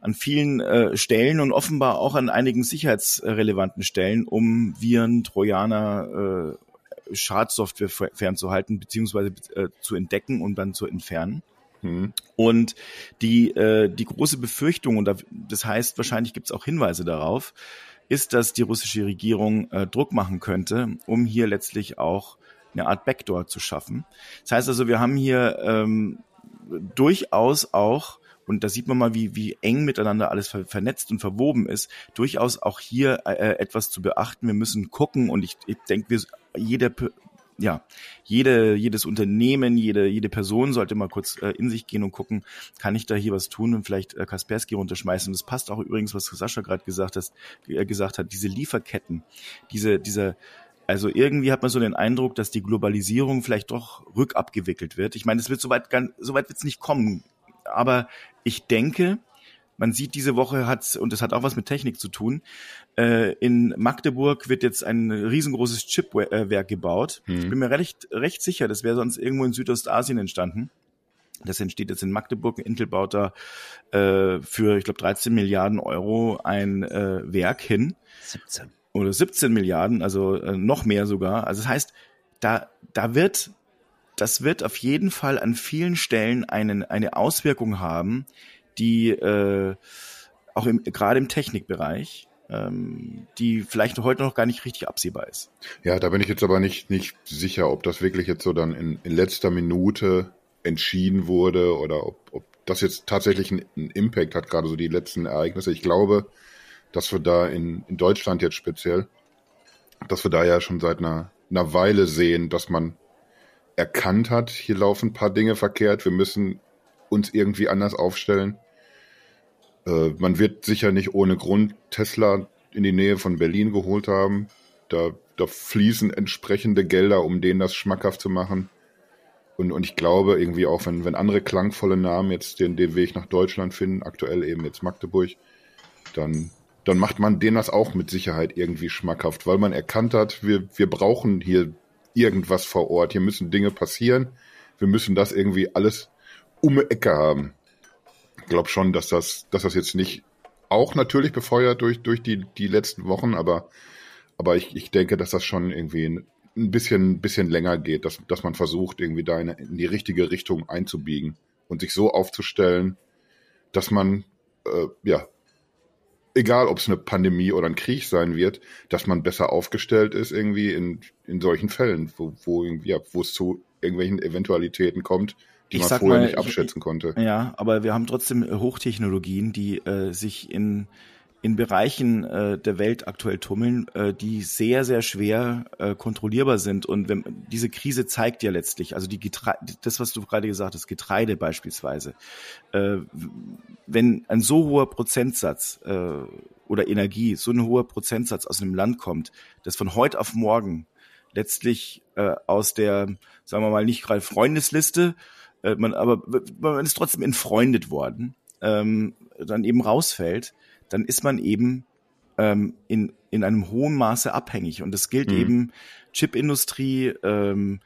an vielen äh, Stellen und offenbar auch an einigen sicherheitsrelevanten Stellen, um Viren, Trojaner, äh, Schadsoftware fernzuhalten beziehungsweise äh, zu entdecken und dann zu entfernen. Mhm. Und die, äh, die große Befürchtung, und das heißt, wahrscheinlich gibt es auch Hinweise darauf, ist, dass die russische Regierung äh, Druck machen könnte, um hier letztlich auch eine Art Backdoor zu schaffen. Das heißt also, wir haben hier ähm, durchaus auch und da sieht man mal, wie, wie eng miteinander alles ver vernetzt und verwoben ist, durchaus auch hier äh, etwas zu beachten. Wir müssen gucken und ich, ich denke, jeder ja, jede, jedes Unternehmen, jede, jede Person sollte mal kurz äh, in sich gehen und gucken, kann ich da hier was tun und vielleicht äh, Kaspersky runterschmeißen. Und das passt auch übrigens, was Sascha gerade gesagt, hat, äh, gesagt hat, diese Lieferketten, diese, diese, also irgendwie hat man so den Eindruck, dass die Globalisierung vielleicht doch rückabgewickelt wird. Ich meine, es wird soweit, soweit wird es nicht kommen. Aber ich denke, man sieht diese Woche hat und das hat auch was mit Technik zu tun. Äh, in Magdeburg wird jetzt ein riesengroßes Chipwerk gebaut. Mhm. Ich bin mir recht, recht sicher, das wäre sonst irgendwo in Südostasien entstanden. Das entsteht jetzt in Magdeburg. Intel baut da äh, für, ich glaube, 13 Milliarden Euro ein äh, Werk hin. 17. Oder 17 Milliarden, also äh, noch mehr sogar. Also das heißt, da, da wird, das wird auf jeden Fall an vielen Stellen einen, eine Auswirkung haben, die äh, auch im, gerade im Technikbereich, ähm, die vielleicht heute noch gar nicht richtig absehbar ist. Ja, da bin ich jetzt aber nicht, nicht sicher, ob das wirklich jetzt so dann in, in letzter Minute entschieden wurde oder ob, ob das jetzt tatsächlich einen, einen Impact hat, gerade so die letzten Ereignisse. Ich glaube, dass wir da in, in Deutschland jetzt speziell, dass wir da ja schon seit einer, einer Weile sehen, dass man erkannt hat, hier laufen ein paar Dinge verkehrt, wir müssen uns irgendwie anders aufstellen. Äh, man wird sicher nicht ohne Grund Tesla in die Nähe von Berlin geholt haben. Da, da fließen entsprechende Gelder, um denen das schmackhaft zu machen. Und, und ich glaube irgendwie auch, wenn, wenn andere klangvolle Namen jetzt den, den Weg nach Deutschland finden, aktuell eben jetzt Magdeburg, dann, dann macht man denen das auch mit Sicherheit irgendwie schmackhaft, weil man erkannt hat, wir, wir brauchen hier irgendwas vor Ort, hier müssen Dinge passieren, wir müssen das irgendwie alles um Ecke haben glaube schon, dass das, dass das jetzt nicht auch natürlich befeuert durch, durch die, die letzten Wochen, aber, aber ich, ich denke, dass das schon irgendwie ein, bisschen, bisschen länger geht, dass, dass man versucht, irgendwie da in, in die richtige Richtung einzubiegen und sich so aufzustellen, dass man, äh, ja, egal ob es eine Pandemie oder ein Krieg sein wird, dass man besser aufgestellt ist irgendwie in, in solchen Fällen, wo, wo, ja, wo es zu irgendwelchen Eventualitäten kommt, die ich man vorher mal, nicht abschätzen konnte. Ja, aber wir haben trotzdem äh, Hochtechnologien, die äh, sich in in Bereichen äh, der Welt aktuell tummeln, äh, die sehr, sehr schwer äh, kontrollierbar sind. Und wenn, diese Krise zeigt ja letztlich, also die Getreide, das, was du gerade gesagt hast, Getreide beispielsweise, äh, wenn ein so hoher Prozentsatz äh, oder Energie, so ein hoher Prozentsatz aus einem Land kommt, das von heute auf morgen letztlich äh, aus der, sagen wir mal, nicht gerade Freundesliste, äh, man aber man ist trotzdem entfreundet worden, ähm, dann eben rausfällt, dann ist man eben ähm, in, in einem hohen Maße abhängig. Und das gilt mhm. eben Chipindustrie, ähm,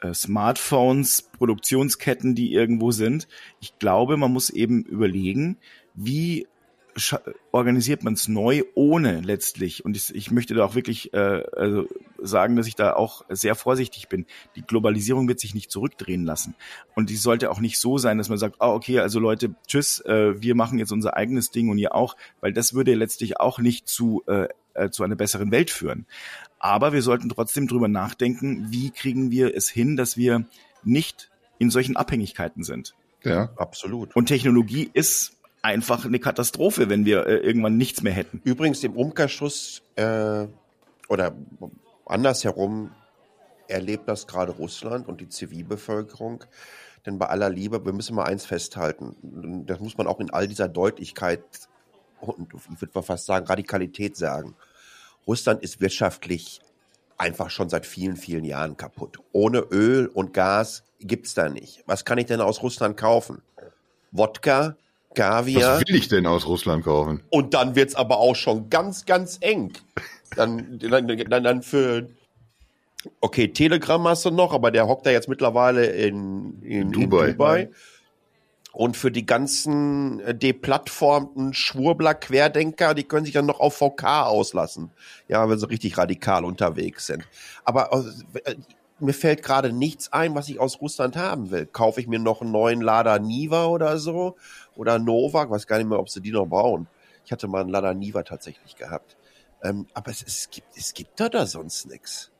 äh, Smartphones, Produktionsketten, die irgendwo sind. Ich glaube, man muss eben überlegen, wie organisiert man es neu, ohne letztlich, und ich, ich möchte da auch wirklich äh, also sagen, dass ich da auch sehr vorsichtig bin. Die Globalisierung wird sich nicht zurückdrehen lassen. Und die sollte auch nicht so sein, dass man sagt, ah, okay, also Leute, tschüss, äh, wir machen jetzt unser eigenes Ding und ihr auch, weil das würde letztlich auch nicht zu, äh, äh, zu einer besseren Welt führen. Aber wir sollten trotzdem drüber nachdenken, wie kriegen wir es hin, dass wir nicht in solchen Abhängigkeiten sind. Ja, absolut. Und Technologie ist einfach eine Katastrophe, wenn wir äh, irgendwann nichts mehr hätten. Übrigens im Umkehrschluss äh, oder andersherum erlebt das gerade Russland und die Zivilbevölkerung. Denn bei aller Liebe, wir müssen mal eins festhalten. Das muss man auch in all dieser Deutlichkeit und ich würde fast sagen Radikalität sagen. Russland ist wirtschaftlich einfach schon seit vielen, vielen Jahren kaputt. Ohne Öl und Gas gibt's da nicht. Was kann ich denn aus Russland kaufen? Wodka, Kaviar. Was will ich denn aus Russland kaufen? Und dann wird's aber auch schon ganz, ganz eng. Dann, dann, dann, dann für, okay, Telegram hast du noch, aber der hockt da jetzt mittlerweile in, in, Dubai. In Dubai. Und für die ganzen äh, deplattformten Schwurbler, Querdenker, die können sich dann noch auf VK auslassen. Ja, wenn sie richtig radikal unterwegs sind. Aber äh, mir fällt gerade nichts ein, was ich aus Russland haben will. Kaufe ich mir noch einen neuen Lada Niva oder so? Oder Nova? Ich weiß gar nicht mehr, ob sie die noch bauen. Ich hatte mal einen Lada Niva tatsächlich gehabt. Ähm, aber es, es, gibt, es gibt da, da sonst nichts.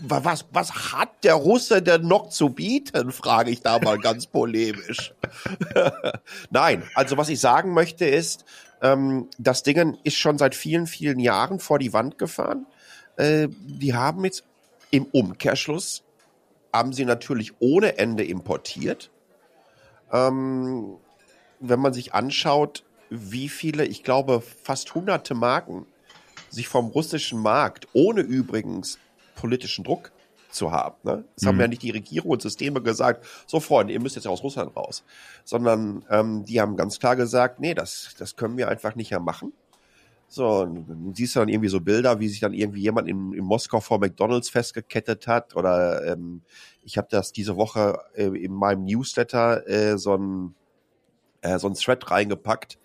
Was, was hat der Russe denn noch zu bieten, frage ich da mal ganz polemisch. [LAUGHS] Nein, also was ich sagen möchte ist, ähm, das Ding ist schon seit vielen, vielen Jahren vor die Wand gefahren. Äh, die haben jetzt im Umkehrschluss, haben sie natürlich ohne Ende importiert. Ähm, wenn man sich anschaut, wie viele, ich glaube fast hunderte Marken sich vom russischen Markt, ohne übrigens politischen Druck zu haben. Ne? Es mhm. haben ja nicht die Regierung und Systeme gesagt, so Freunde, ihr müsst jetzt aus Russland raus, sondern ähm, die haben ganz klar gesagt, nee, das, das können wir einfach nicht mehr machen. So, und du siehst dann irgendwie so Bilder, wie sich dann irgendwie jemand in, in Moskau vor McDonalds festgekettet hat. Oder ähm, ich habe das diese Woche äh, in meinem Newsletter äh, so ein äh, so ein Thread reingepackt,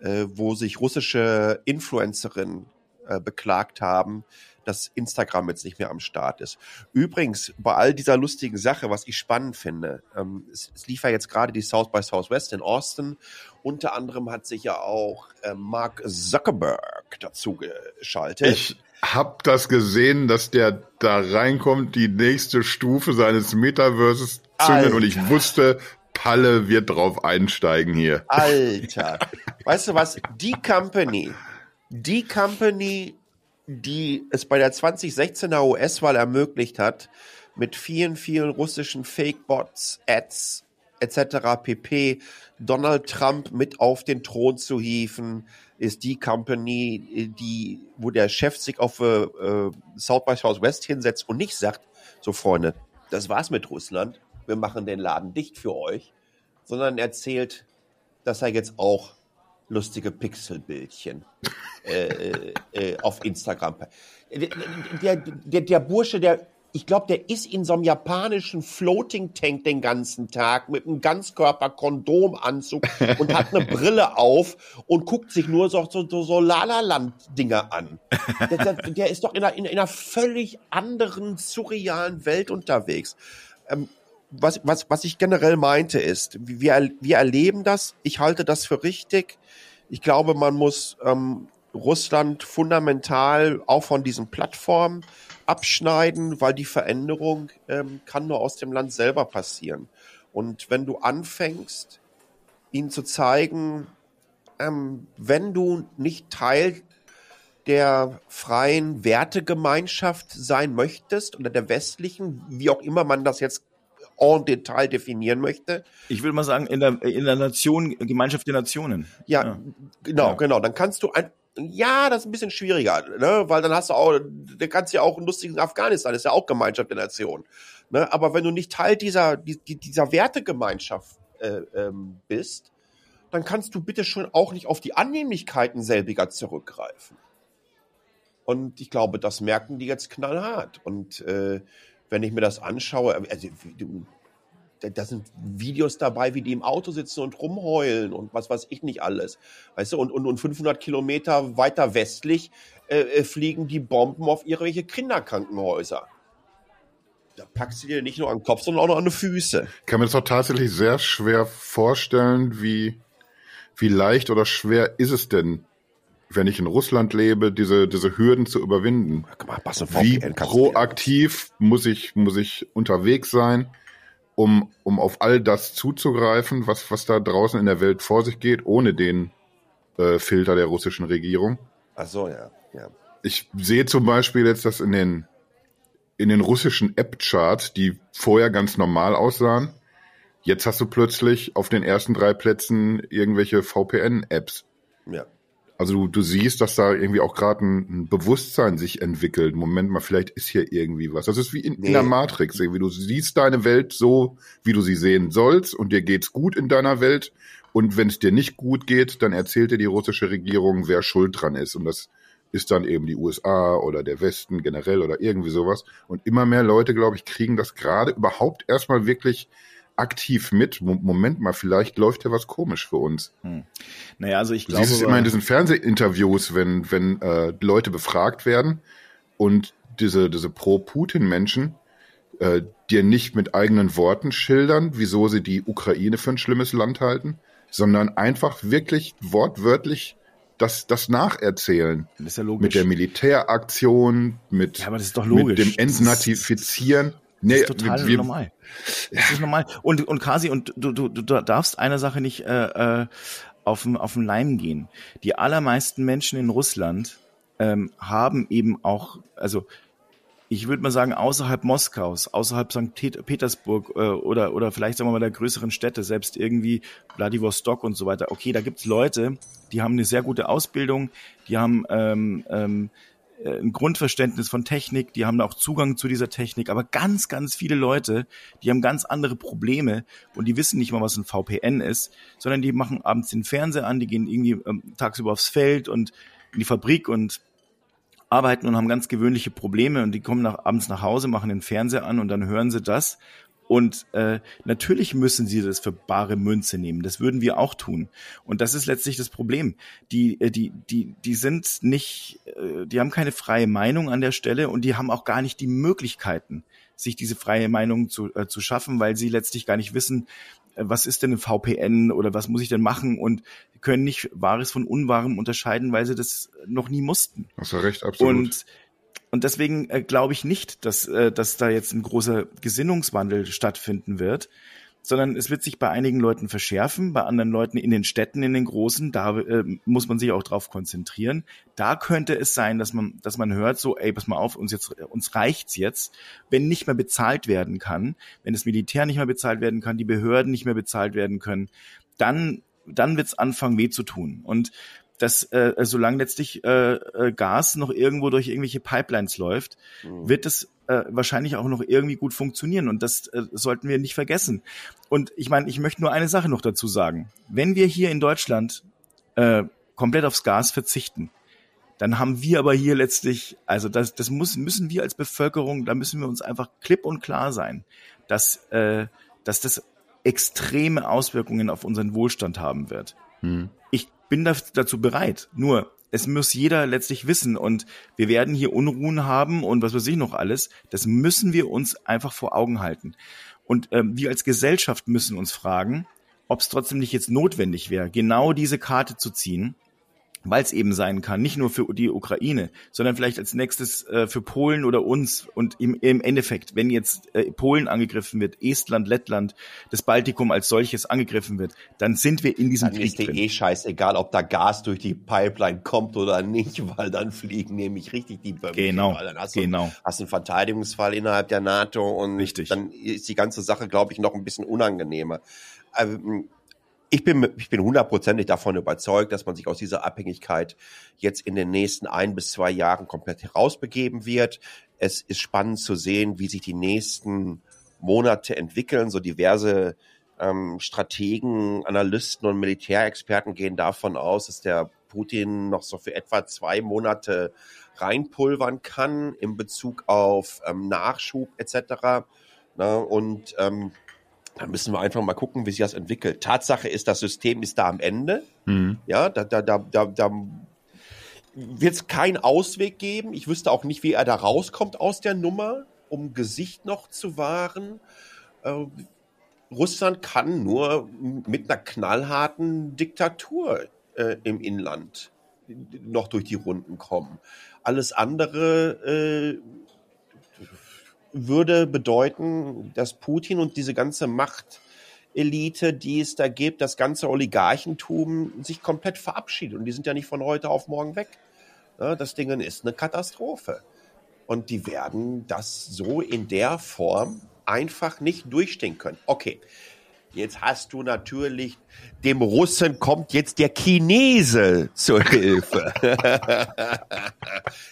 äh, wo sich russische Influencerinnen äh, beklagt haben, dass Instagram jetzt nicht mehr am Start ist. Übrigens, bei all dieser lustigen Sache, was ich spannend finde, ähm, es, es lief ja jetzt gerade die South by Southwest in Austin. Unter anderem hat sich ja auch äh, Mark Zuckerberg dazu geschaltet. Ich hab das gesehen, dass der da reinkommt, die nächste Stufe seines Metaverses zündet und ich wusste, Palle wird drauf einsteigen hier. Alter. weißt du was? Die Company, die Company, die es bei der 2016er US-Wahl ermöglicht hat, mit vielen, vielen russischen Fake-Bots, Ads etc. pp. Donald Trump mit auf den Thron zu hieven, ist die Company, die, wo der Chef sich auf äh, South by Southwest hinsetzt und nicht sagt, so Freunde, das war's mit Russland, wir machen den Laden dicht für euch, sondern erzählt, dass er jetzt auch lustige Pixelbildchen äh, äh, äh, auf Instagram. Der, der, der Bursche, der, ich glaube, der ist in so einem japanischen Floating Tank den ganzen Tag mit einem Ganzkörper-Kondomanzug und hat eine Brille auf und guckt sich nur so, so, so, Lala-Land-Dinger an. Der, der, der, ist doch in einer, in einer völlig anderen, surrealen Welt unterwegs. Ähm, was, was, was ich generell meinte ist, wir, wir erleben das, ich halte das für richtig. Ich glaube, man muss ähm, Russland fundamental auch von diesen Plattformen abschneiden, weil die Veränderung ähm, kann nur aus dem Land selber passieren. Und wenn du anfängst, ihnen zu zeigen, ähm, wenn du nicht Teil der freien Wertegemeinschaft sein möchtest oder der westlichen, wie auch immer man das jetzt en Detail definieren möchte. Ich will mal sagen, in der, in der Nation, Gemeinschaft der Nationen. Ja, ja. genau, ja. genau. Dann kannst du ein, ja, das ist ein bisschen schwieriger, ne? weil dann hast du auch, dann kannst du ja auch einen lustigen Afghanistan, ist ja auch Gemeinschaft der Nation. Ne? Aber wenn du nicht Teil dieser, dieser Wertegemeinschaft äh, ähm, bist, dann kannst du bitte schon auch nicht auf die Annehmlichkeiten selbiger zurückgreifen. Und ich glaube, das merken die jetzt knallhart. Und äh, wenn ich mir das anschaue, also, da sind Videos dabei, wie die im Auto sitzen und rumheulen und was weiß ich nicht alles. Weißt du, und, und, und 500 Kilometer weiter westlich äh, äh, fliegen die Bomben auf irgendwelche Kinderkrankenhäuser. Da packst du dir nicht nur an den Kopf, sondern auch noch an die Füße. Ich kann mir das auch tatsächlich sehr schwer vorstellen, wie, wie leicht oder schwer ist es denn, wenn ich in Russland lebe, diese, diese Hürden zu überwinden. Wie proaktiv muss ich, muss ich unterwegs sein, um, um auf all das zuzugreifen, was, was da draußen in der Welt vor sich geht, ohne den äh, Filter der russischen Regierung? Ach so, ja, ja. Ich sehe zum Beispiel jetzt, dass in den, in den russischen App-Charts, die vorher ganz normal aussahen, jetzt hast du plötzlich auf den ersten drei Plätzen irgendwelche VPN-Apps. Ja. Also du, du siehst, dass da irgendwie auch gerade ein, ein, Bewusstsein sich entwickelt. Moment mal, vielleicht ist hier irgendwie was. Das ist wie in, nee. in der Matrix irgendwie. Du siehst deine Welt so, wie du sie sehen sollst und dir geht's gut in deiner Welt Und wenn es dir nicht gut geht, dann erzählt dir die russische Regierung, wer schuld dran ist. Und das ist dann eben die USA oder der Westen generell oder irgendwie sowas. Und immer mehr Leute, glaube ich, kriegen das gerade überhaupt erstmal wirklich aktiv mit. Moment mal, vielleicht läuft ja was komisch für uns. Hm. Naja, also ich glaube. Du siehst es immer in diesen Fernsehinterviews, wenn, wenn äh, Leute befragt werden und diese, diese Pro-Putin-Menschen äh, dir nicht mit eigenen Worten schildern, wieso sie die Ukraine für ein schlimmes Land halten, sondern einfach wirklich wortwörtlich das, das nacherzählen. Das ist ja logisch. Mit der Militäraktion, mit, ja, aber das ist doch logisch. mit dem Entnatifizieren. Nee, das ist total wir, normal. Das ist normal. Und, und Kasi, und du, du, du darfst eine Sache nicht äh, äh, auf, auf den Leim gehen. Die allermeisten Menschen in Russland ähm, haben eben auch, also ich würde mal sagen, außerhalb Moskaus, außerhalb St. Petersburg äh, oder, oder vielleicht sagen wir mal der größeren Städte, selbst irgendwie Vladivostok und so weiter. Okay, da gibt's Leute, die haben eine sehr gute Ausbildung, die haben ähm, ähm, äh, ein Grundverständnis von Technik, die haben auch Zugang zu dieser Technik, aber ganz, ganz viele Leute, die haben ganz andere Probleme und die wissen nicht mal, was ein VPN ist, sondern die machen abends den Fernseher an, die gehen irgendwie ähm, tagsüber aufs Feld und in die Fabrik und arbeiten und haben ganz gewöhnliche Probleme und die kommen nach, abends nach Hause, machen den Fernseher an und dann hören sie das. Und äh, natürlich müssen sie das für bare Münze nehmen. Das würden wir auch tun. Und das ist letztlich das Problem. Die, äh, die, die, die sind nicht, äh, die haben keine freie Meinung an der Stelle und die haben auch gar nicht die Möglichkeiten, sich diese freie Meinung zu, äh, zu schaffen, weil sie letztlich gar nicht wissen, äh, was ist denn ein VPN oder was muss ich denn machen und können nicht Wahres von Unwahrem unterscheiden, weil sie das noch nie mussten. Hast du recht, absolut. Und, und deswegen äh, glaube ich nicht, dass, äh, dass da jetzt ein großer Gesinnungswandel stattfinden wird, sondern es wird sich bei einigen Leuten verschärfen, bei anderen Leuten in den Städten, in den großen, da äh, muss man sich auch drauf konzentrieren. Da könnte es sein, dass man, dass man hört, so, ey, pass mal auf, uns jetzt, uns reicht's jetzt, wenn nicht mehr bezahlt werden kann, wenn das Militär nicht mehr bezahlt werden kann, die Behörden nicht mehr bezahlt werden können, dann, dann wird's anfangen, weh zu tun. Und dass äh, solange letztlich äh, äh, Gas noch irgendwo durch irgendwelche Pipelines läuft, mhm. wird es äh, wahrscheinlich auch noch irgendwie gut funktionieren. Und das äh, sollten wir nicht vergessen. Und ich meine, ich möchte nur eine Sache noch dazu sagen. Wenn wir hier in Deutschland äh, komplett aufs Gas verzichten, dann haben wir aber hier letztlich, also das, das muss, müssen wir als Bevölkerung, da müssen wir uns einfach klipp und klar sein, dass, äh, dass das extreme Auswirkungen auf unseren Wohlstand haben wird. Hm. Ich bin dazu bereit. Nur, es muss jeder letztlich wissen und wir werden hier Unruhen haben und was weiß ich noch alles. Das müssen wir uns einfach vor Augen halten. Und ähm, wir als Gesellschaft müssen uns fragen, ob es trotzdem nicht jetzt notwendig wäre, genau diese Karte zu ziehen weil es eben sein kann, nicht nur für die Ukraine, sondern vielleicht als nächstes äh, für Polen oder uns. Und im, im Endeffekt, wenn jetzt äh, Polen angegriffen wird, Estland, Lettland, das Baltikum als solches angegriffen wird, dann sind wir in diesem dann Krieg ist dir eh scheißegal, ob da Gas durch die Pipeline kommt oder nicht, [LAUGHS] weil dann fliegen nämlich richtig die Böhmen. Genau, dann hast genau. Du, hast einen Verteidigungsfall innerhalb der NATO und richtig. dann ist die ganze Sache, glaube ich, noch ein bisschen unangenehmer. Ähm, ich bin, ich bin hundertprozentig davon überzeugt, dass man sich aus dieser Abhängigkeit jetzt in den nächsten ein bis zwei Jahren komplett herausbegeben wird. Es ist spannend zu sehen, wie sich die nächsten Monate entwickeln. So diverse ähm, Strategen, Analysten und Militärexperten gehen davon aus, dass der Putin noch so für etwa zwei Monate reinpulvern kann in Bezug auf ähm, Nachschub etc. Na, und ähm, dann müssen wir einfach mal gucken, wie sich das entwickelt. Tatsache ist, das System ist da am Ende. Mhm. Ja, da, da, da, da, da wird es keinen Ausweg geben. Ich wüsste auch nicht, wie er da rauskommt aus der Nummer, um Gesicht noch zu wahren. Äh, Russland kann nur mit einer knallharten Diktatur äh, im Inland noch durch die Runden kommen. Alles andere äh, würde bedeuten, dass Putin und diese ganze Machtelite, die es da gibt, das ganze Oligarchentum sich komplett verabschiedet. Und die sind ja nicht von heute auf morgen weg. Das Ding ist eine Katastrophe. Und die werden das so in der Form einfach nicht durchstehen können. Okay, Jetzt hast du natürlich, dem Russen kommt jetzt der Chinese zur Hilfe. [LAUGHS]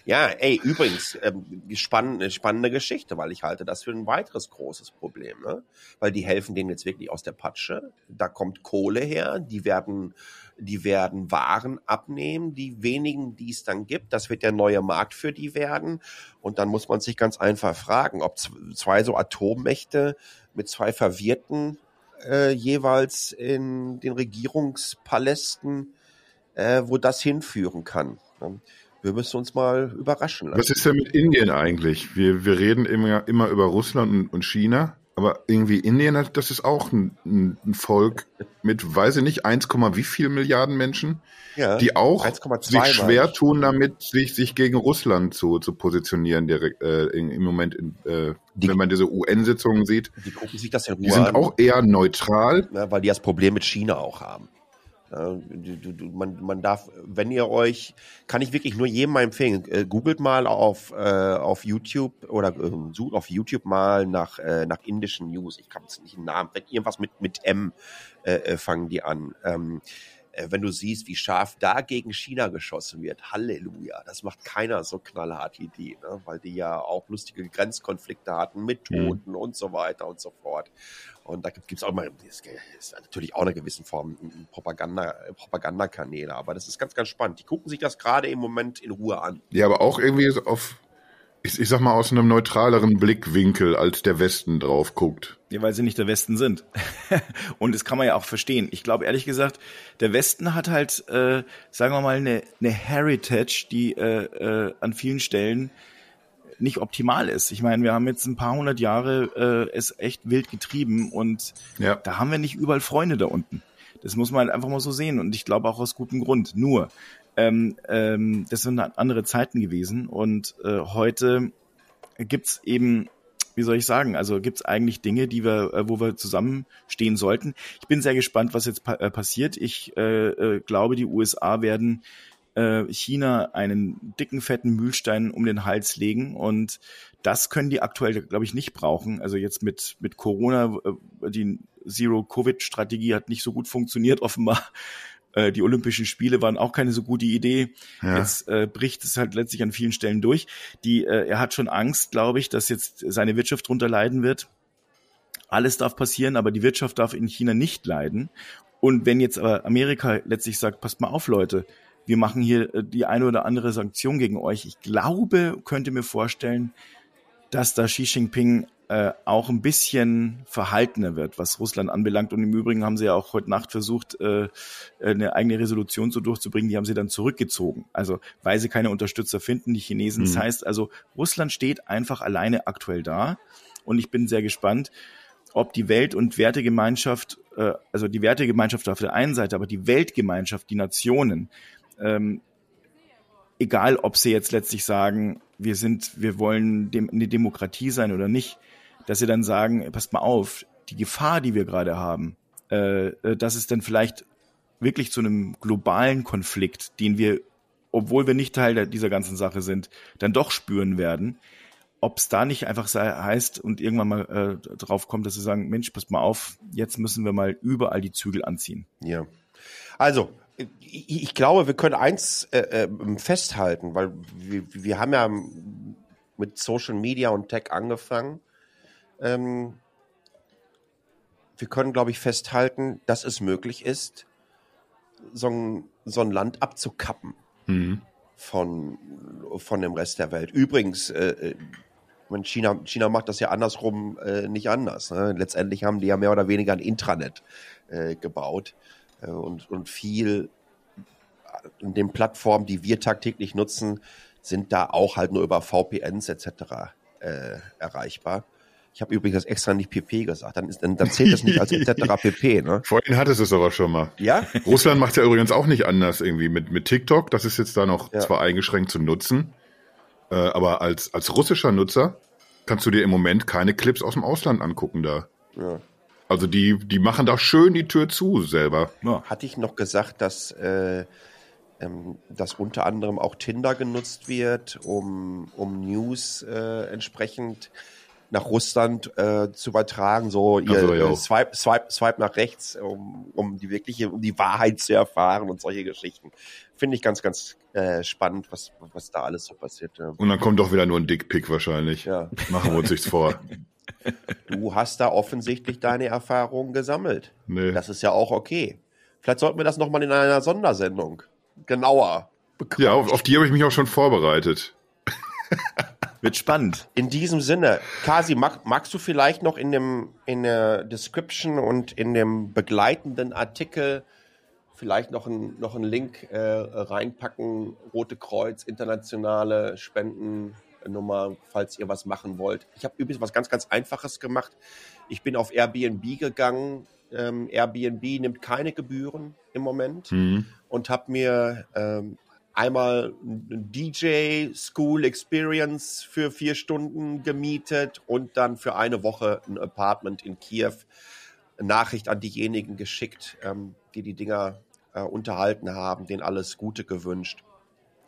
Ja, ey, übrigens, ähm, spannende, spannende Geschichte, weil ich halte das für ein weiteres großes Problem, ne? Weil die helfen denen jetzt wirklich aus der Patsche. Da kommt Kohle her, die werden, die werden Waren abnehmen, die wenigen, die es dann gibt, das wird der neue Markt für die werden. Und dann muss man sich ganz einfach fragen, ob zwei so Atommächte mit zwei Verwirrten äh, jeweils in den Regierungspalästen, äh, wo das hinführen kann. Wir müssen uns mal überraschen lassen. Was ist denn mit Indien eigentlich? Wir, wir reden immer, immer über Russland und, und China, aber irgendwie Indien, das ist auch ein, ein Volk mit, weiß ich nicht, 1, wie viel Milliarden Menschen, ja, die auch sich schwer tun damit, sich, sich gegen Russland zu, zu positionieren, der, äh, im Moment, in, äh, die, wenn man diese UN-Sitzungen sieht. Die gucken sich das ja Die sind an, auch eher neutral. Ja, weil die das Problem mit China auch haben. Man, man darf, wenn ihr euch, kann ich wirklich nur jedem empfehlen, äh, googelt mal auf, äh, auf YouTube oder äh, sucht auf YouTube mal nach, äh, nach indischen News. Ich kann es nicht den Namen, irgendwas mit, mit M äh, äh, fangen die an. Ähm, äh, wenn du siehst, wie scharf da gegen China geschossen wird, Halleluja, das macht keiner so knallhart wie die, ne? weil die ja auch lustige Grenzkonflikte hatten mit mhm. Toten mhm. und so weiter und so fort. Und da gibt es auch mal, das ist natürlich auch eine gewisse Form Propaganda, Propagandakanäle, aber das ist ganz, ganz spannend. Die gucken sich das gerade im Moment in Ruhe an. Ja, aber auch irgendwie auf ich, ich sag mal, aus einem neutraleren Blickwinkel, als der Westen drauf guckt. Ja, weil sie nicht der Westen sind. [LAUGHS] und das kann man ja auch verstehen. Ich glaube, ehrlich gesagt, der Westen hat halt, äh, sagen wir mal, eine, eine Heritage, die äh, äh, an vielen Stellen nicht optimal ist. Ich meine, wir haben jetzt ein paar hundert Jahre äh, es echt wild getrieben und ja. da haben wir nicht überall Freunde da unten. Das muss man halt einfach mal so sehen und ich glaube auch aus gutem Grund. Nur, ähm, ähm, das sind andere Zeiten gewesen und äh, heute gibt's eben, wie soll ich sagen, also gibt's eigentlich Dinge, die wir, äh, wo wir zusammenstehen sollten. Ich bin sehr gespannt, was jetzt pa äh, passiert. Ich äh, äh, glaube, die USA werden China einen dicken, fetten Mühlstein um den Hals legen und das können die aktuell, glaube ich, nicht brauchen. Also jetzt mit, mit Corona, die Zero-Covid-Strategie hat nicht so gut funktioniert, [LAUGHS] offenbar. Äh, die Olympischen Spiele waren auch keine so gute Idee. Ja. Jetzt äh, bricht es halt letztlich an vielen Stellen durch. Die, äh, er hat schon Angst, glaube ich, dass jetzt seine Wirtschaft drunter leiden wird. Alles darf passieren, aber die Wirtschaft darf in China nicht leiden. Und wenn jetzt aber Amerika letztlich sagt, passt mal auf, Leute, wir machen hier äh, die eine oder andere Sanktion gegen euch. Ich glaube, könnte mir vorstellen, dass da Xi Jinping äh, auch ein bisschen verhaltener wird, was Russland anbelangt. Und im Übrigen haben sie ja auch heute Nacht versucht, äh, eine eigene Resolution so durchzubringen. Die haben sie dann zurückgezogen. Also weil sie keine Unterstützer finden, die Chinesen. Mhm. Das heißt also, Russland steht einfach alleine aktuell da. Und ich bin sehr gespannt, ob die Welt- und Wertegemeinschaft, äh, also die Wertegemeinschaft auf der einen Seite, aber die Weltgemeinschaft, die Nationen, ähm, egal ob sie jetzt letztlich sagen, wir sind, wir wollen dem, eine Demokratie sein oder nicht, dass sie dann sagen, passt mal auf, die Gefahr, die wir gerade haben, äh, äh, dass es dann vielleicht wirklich zu einem globalen Konflikt, den wir, obwohl wir nicht Teil dieser ganzen Sache sind, dann doch spüren werden, ob es da nicht einfach sei, heißt und irgendwann mal äh, drauf kommt, dass sie sagen, Mensch, passt mal auf, jetzt müssen wir mal überall die Zügel anziehen. Ja. Also, ich, ich glaube, wir können eins äh, äh, festhalten, weil wir, wir haben ja mit Social Media und Tech angefangen ähm, wir können, glaube ich, festhalten, dass es möglich ist, so ein, so ein Land abzukappen mhm. von, von dem Rest der Welt. Übrigens, äh, äh China, China macht das ja andersrum äh, nicht anders. Ne? Letztendlich haben die ja mehr oder weniger ein Intranet äh, gebaut äh, und, und viel in den Plattformen, die wir tagtäglich nutzen, sind da auch halt nur über VPNs etc. Äh, erreichbar. Ich habe übrigens extra nicht PP gesagt, dann, ist, dann, dann zählt das nicht als etc. [LAUGHS] PP. Ne? Vorhin hattest du es aber schon mal. Ja? Russland macht ja übrigens auch nicht anders irgendwie mit, mit TikTok. Das ist jetzt da noch ja. zwar eingeschränkt zu nutzen, äh, aber als, als russischer Nutzer kannst du dir im Moment keine Clips aus dem Ausland angucken da. Ja. Also die, die machen da schön die Tür zu selber. Ja. Hatte ich noch gesagt, dass, äh, ähm, dass unter anderem auch Tinder genutzt wird, um, um News äh, entsprechend nach Russland äh, zu übertragen, so ihr so, ja. äh, swipe, swipe, swipe nach rechts, um, um die wirkliche, um die Wahrheit zu erfahren und solche Geschichten. Finde ich ganz, ganz äh, spannend, was, was da alles so passiert. Ja. Und dann kommt doch wieder nur ein Dickpick wahrscheinlich. Ja. Machen wir uns nichts vor. [LAUGHS] Du hast da offensichtlich deine Erfahrungen gesammelt. Nee. Das ist ja auch okay. Vielleicht sollten wir das nochmal in einer Sondersendung genauer bekommen. Ja, auf, auf die habe ich mich auch schon vorbereitet. [LAUGHS] Wird spannend. In diesem Sinne, Kasi, mag, magst du vielleicht noch in dem in der Description und in dem begleitenden Artikel vielleicht noch einen noch einen Link äh, reinpacken? Rote Kreuz, internationale Spendennummer, falls ihr was machen wollt. Ich habe übrigens was ganz ganz Einfaches gemacht. Ich bin auf Airbnb gegangen. Ähm, Airbnb nimmt keine Gebühren im Moment Mhm. und habe mir ähm, einmal ein DJ School Experience für vier Stunden gemietet und dann für eine Woche ein Apartment in Kiew. Nachricht an diejenigen geschickt, ähm, die die Dinger äh, unterhalten haben, denen alles Gute gewünscht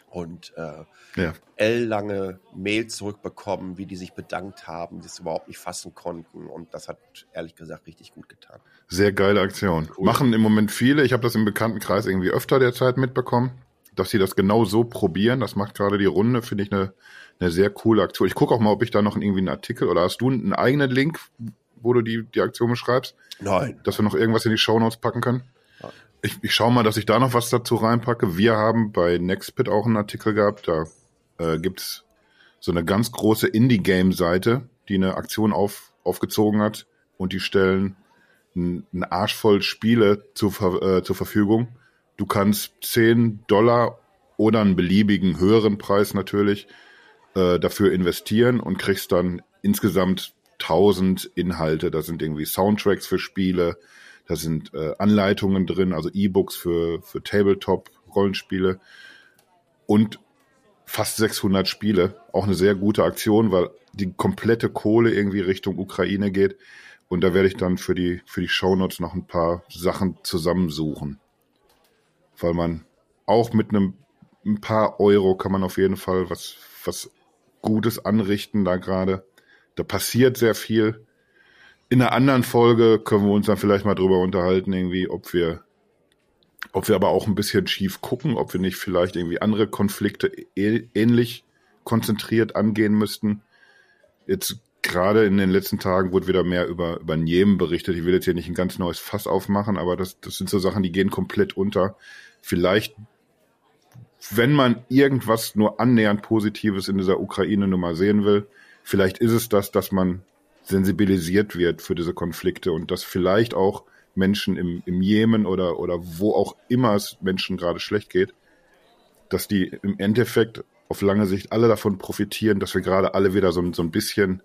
und äh, Ja. ellenlange Mail zurückbekommen, wie die sich bedankt haben, die es überhaupt nicht fassen konnten und das hat ehrlich gesagt richtig gut getan. Sehr geile Aktion. Machen im Moment viele. Ich habe das im Bekanntenkreis irgendwie öfter derzeit mitbekommen, dass sie das genau so probieren. Das macht gerade die Runde, finde ich eine, eine sehr coole Aktion. Ich gucke auch mal, ob ich da noch irgendwie einen Artikel oder hast du einen eigenen Link, wo du die, die Aktion beschreibst, Nein. dass wir noch irgendwas in die Shownotes packen können. Ja. Ich, ich schaue mal, dass ich da noch was dazu reinpacke. Wir haben bei Nextpit auch einen Artikel gehabt. Da äh, gibt's so eine ganz große Indie-Game-Seite, die eine Aktion auf, aufgezogen hat und die stellen einen Arsch voll Spiele zur, äh, zur Verfügung. Du kannst 10 Dollar oder einen beliebigen höheren Preis natürlich äh, dafür investieren und kriegst dann insgesamt 1000 Inhalte. Da sind irgendwie Soundtracks für Spiele, da sind äh, Anleitungen drin, also E-Books für, für Tabletop-Rollenspiele und fast 600 Spiele. Auch eine sehr gute Aktion, weil die komplette Kohle irgendwie Richtung Ukraine geht. Und da werde ich dann für die, für die Shownotes noch ein paar Sachen zusammensuchen. Weil man auch mit einem ein paar Euro kann man auf jeden Fall was, was Gutes anrichten da gerade. Da passiert sehr viel. In einer anderen Folge können wir uns dann vielleicht mal drüber unterhalten, irgendwie, ob wir, ob wir aber auch ein bisschen schief gucken, ob wir nicht vielleicht irgendwie andere Konflikte ähnlich konzentriert angehen müssten. Jetzt gerade in den letzten Tagen wurde wieder mehr über, über Jemen berichtet. Ich will jetzt hier nicht ein ganz neues Fass aufmachen, aber das, das sind so Sachen, die gehen komplett unter. Vielleicht, wenn man irgendwas nur annähernd Positives in dieser Ukraine-Nummer sehen will, vielleicht ist es das, dass man sensibilisiert wird für diese Konflikte und dass vielleicht auch Menschen im, im Jemen oder, oder wo auch immer es Menschen gerade schlecht geht, dass die im Endeffekt auf lange Sicht alle davon profitieren, dass wir gerade alle wieder so, ein- so ein bisschen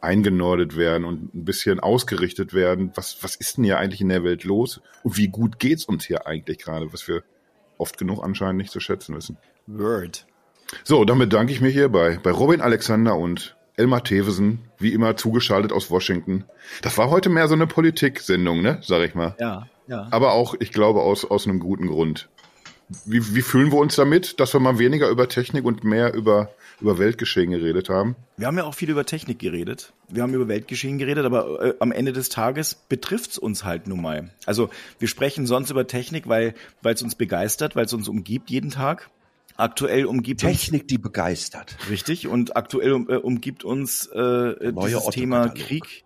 eingenordet werden und ein bisschen ausgerichtet werden. Was, was ist denn hier eigentlich in der Welt los? Und wie gut geht's uns hier eigentlich gerade, was wir oft genug anscheinend nicht zu schätzen wissen. Word. So, dann bedanke ich mich hier bei, bei Robin Alexander und Elmar Thewesen, wie immer zugeschaltet aus Washington. Das war heute mehr so eine Politik-Sendung, ne, sag ich mal. Ja, ja. Aber auch, ich glaube, aus, aus einem guten Grund. Wie, wie fühlen wir uns damit, dass wir mal weniger über Technik und mehr über, über Weltgeschehen geredet haben? Wir haben ja auch viel über Technik geredet. Wir haben über Weltgeschehen geredet, aber äh, am Ende des Tages betrifft's uns halt nun mal. Also wir sprechen sonst über Technik, weil es uns begeistert, weil es uns umgibt jeden Tag. Aktuell umgibt uns Technik, die begeistert. Richtig, und aktuell um, äh, umgibt uns äh, dieses Thema Otto-Katalog. Krieg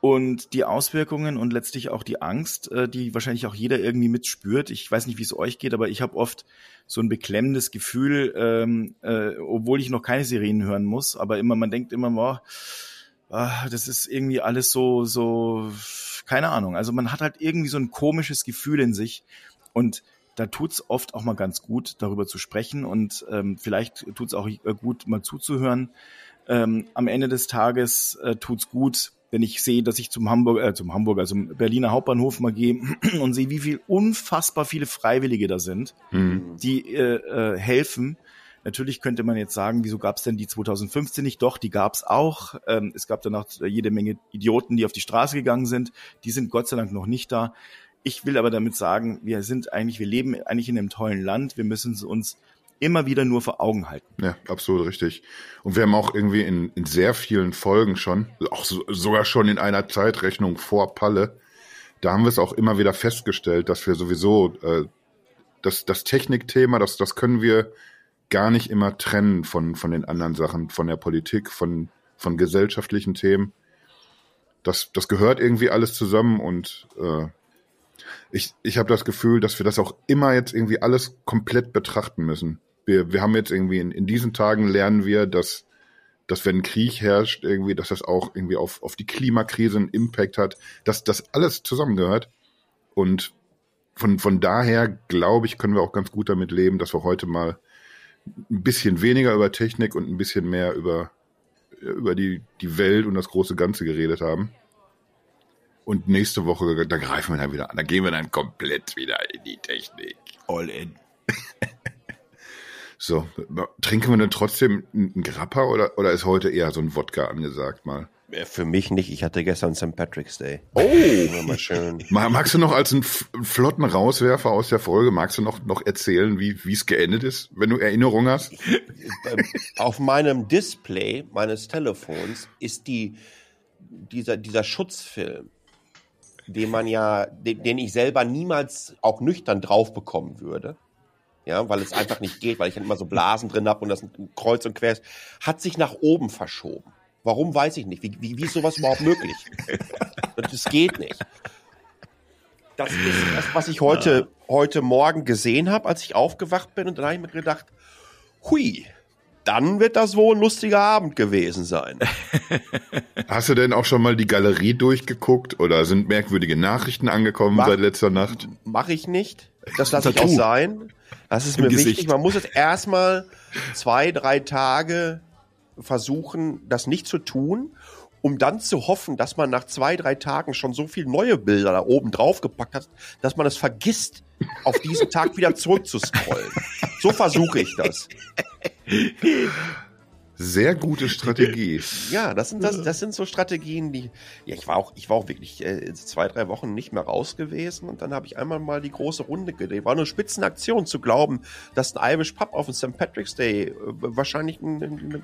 und die Auswirkungen und letztlich auch die Angst, äh, die wahrscheinlich auch jeder irgendwie mitspürt. Ich weiß nicht, wie es euch geht, aber ich habe oft so ein beklemmendes Gefühl, ähm, äh, obwohl ich noch keine Sirenen hören muss, aber immer, man denkt immer, boah, ah, das ist irgendwie alles so, so, keine Ahnung. Also man hat halt irgendwie so ein komisches Gefühl in sich und da tut's oft auch mal ganz gut, darüber zu sprechen und ähm, vielleicht tut's auch äh, gut, mal zuzuhören. Ähm, am Ende des Tages äh, tut's gut, wenn ich sehe, dass ich zum Hamburg, äh, zum Hamburg, also zum Berliner Hauptbahnhof mal gehe [CLEARS THROAT] und sehe, wie viel unfassbar viele Freiwillige da sind, Hm. die äh, äh, helfen. Natürlich könnte man jetzt sagen, wieso gab's denn die 2015 nicht? Doch, die gab's auch. Ähm, es gab danach jede Menge Idioten, die auf die Straße gegangen sind. Die sind Gott sei Dank noch nicht da. Ich will aber damit sagen, wir sind eigentlich, wir leben eigentlich in einem tollen Land. Wir müssen uns immer wieder nur vor Augen halten. Ja, absolut richtig. Und wir haben auch irgendwie in, in sehr vielen Folgen schon, auch so, sogar schon in einer Zeitrechnung vor Palle, da haben wir es auch immer wieder festgestellt, dass wir sowieso äh, das, das Technikthema, das, das können wir gar nicht immer trennen von, von den anderen Sachen, von der Politik, von, von gesellschaftlichen Themen. Das, das gehört irgendwie alles zusammen und äh, ich, ich habe das Gefühl, dass wir das auch immer jetzt irgendwie alles komplett betrachten müssen. Wir, wir haben jetzt irgendwie in, in diesen Tagen lernen wir, dass, dass wenn Krieg herrscht, irgendwie, dass das auch irgendwie auf, auf die Klimakrise einen Impact hat, dass das alles zusammengehört. Und von, von daher, glaube ich, können wir auch ganz gut damit leben, dass wir heute mal ein bisschen weniger über Technik und ein bisschen mehr über, über die, die Welt und das große Ganze geredet haben. Und nächste Woche, da greifen wir dann wieder an. Da gehen wir dann komplett wieder in die Technik. All in. So, trinken wir denn trotzdem einen Grappa oder, oder ist heute eher so ein Wodka angesagt mal? Für mich nicht. Ich hatte gestern St. Patrick's Day. Oh! Mal schön. [LAUGHS] Magst du noch als einen flotten Rauswerfer aus der Folge, magst du noch, noch erzählen, wie wie es geendet ist, wenn du Erinnerung hast? Auf meinem Display meines Telefons ist die, dieser, dieser Schutzfilm den man ja, den, den ich selber niemals auch nüchtern drauf bekommen würde. Ja, weil es einfach nicht geht, weil ich immer so Blasen drin habe und das kreuz und quer ist, hat sich nach oben verschoben. Warum weiß ich nicht. Wie, wie, wie ist sowas überhaupt möglich? das geht nicht. Das ist das, was ich heute, heute Morgen gesehen habe, als ich aufgewacht bin. Und dann habe ich mir gedacht, hui, dann wird das wohl ein lustiger Abend gewesen sein. Hast du denn auch schon mal die Galerie durchgeguckt oder sind merkwürdige Nachrichten angekommen Mach, seit letzter Nacht? Mache ich nicht. Das lasse ich auch sein. Das ist Im mir Gesicht. wichtig. Man muss jetzt erstmal zwei, drei Tage versuchen, das nicht zu tun, um dann zu hoffen, dass man nach zwei, drei Tagen schon so viele neue Bilder da oben drauf gepackt hat, dass man es vergisst, auf diesen Tag wieder zurückzuscrollen. So versuche ich das. [LAUGHS] Sehr gute Strategie. [LAUGHS] Ja, das sind das, das sind so Strategien, die. Ja, ich war auch, ich war auch wirklich äh, zwei, drei Wochen nicht mehr raus gewesen und dann habe ich einmal mal die große Runde gedreht. War eine Spitzenaktion zu glauben, dass ein Irish Pub auf dem St. Patrick's Day äh, wahrscheinlich ein, ein,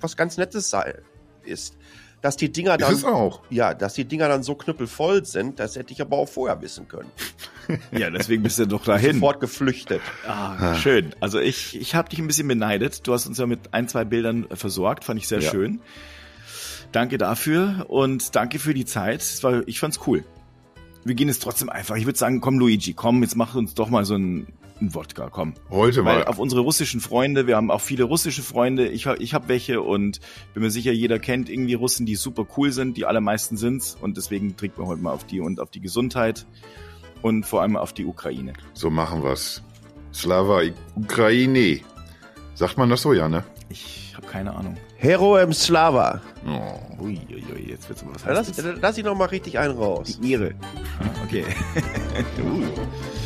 was ganz Nettes sei, ist dass die Dinger dann, ist es auch. ja, dass die Dinger dann so knüppelvoll sind, das hätte ich aber auch vorher wissen können. [LAUGHS] ja, deswegen bist du doch dahin. Sofort geflüchtet. Ah, schön. Also ich, ich habe dich ein bisschen beneidet. Du hast uns ja mit ein, zwei Bildern versorgt, fand ich sehr ja. schön. Danke dafür und danke für die Zeit. War, ich fand's cool. Wir gehen jetzt trotzdem einfach. Ich würde sagen, komm Luigi, komm, jetzt mach uns doch mal so ein ein Wodka, komm. Heute mal. auf unsere russischen Freunde, wir haben auch viele russische Freunde, ich, ich habe welche und bin mir sicher, jeder kennt irgendwie Russen, die super cool sind, die allermeisten sind's und deswegen trinken wir heute mal auf die und auf die Gesundheit und vor allem auf die Ukraine. So machen wir's. Slava Ukraine. Sagt man das so, ja, ne? Ich habe keine Ahnung. Heroem Slava. Oh. Ui, ui, ui, jetzt wird's was heißt lass, lass ich noch mal richtig einen raus. Die Ehre. Ah, [LAUGHS] okay. [LAUGHS] uh.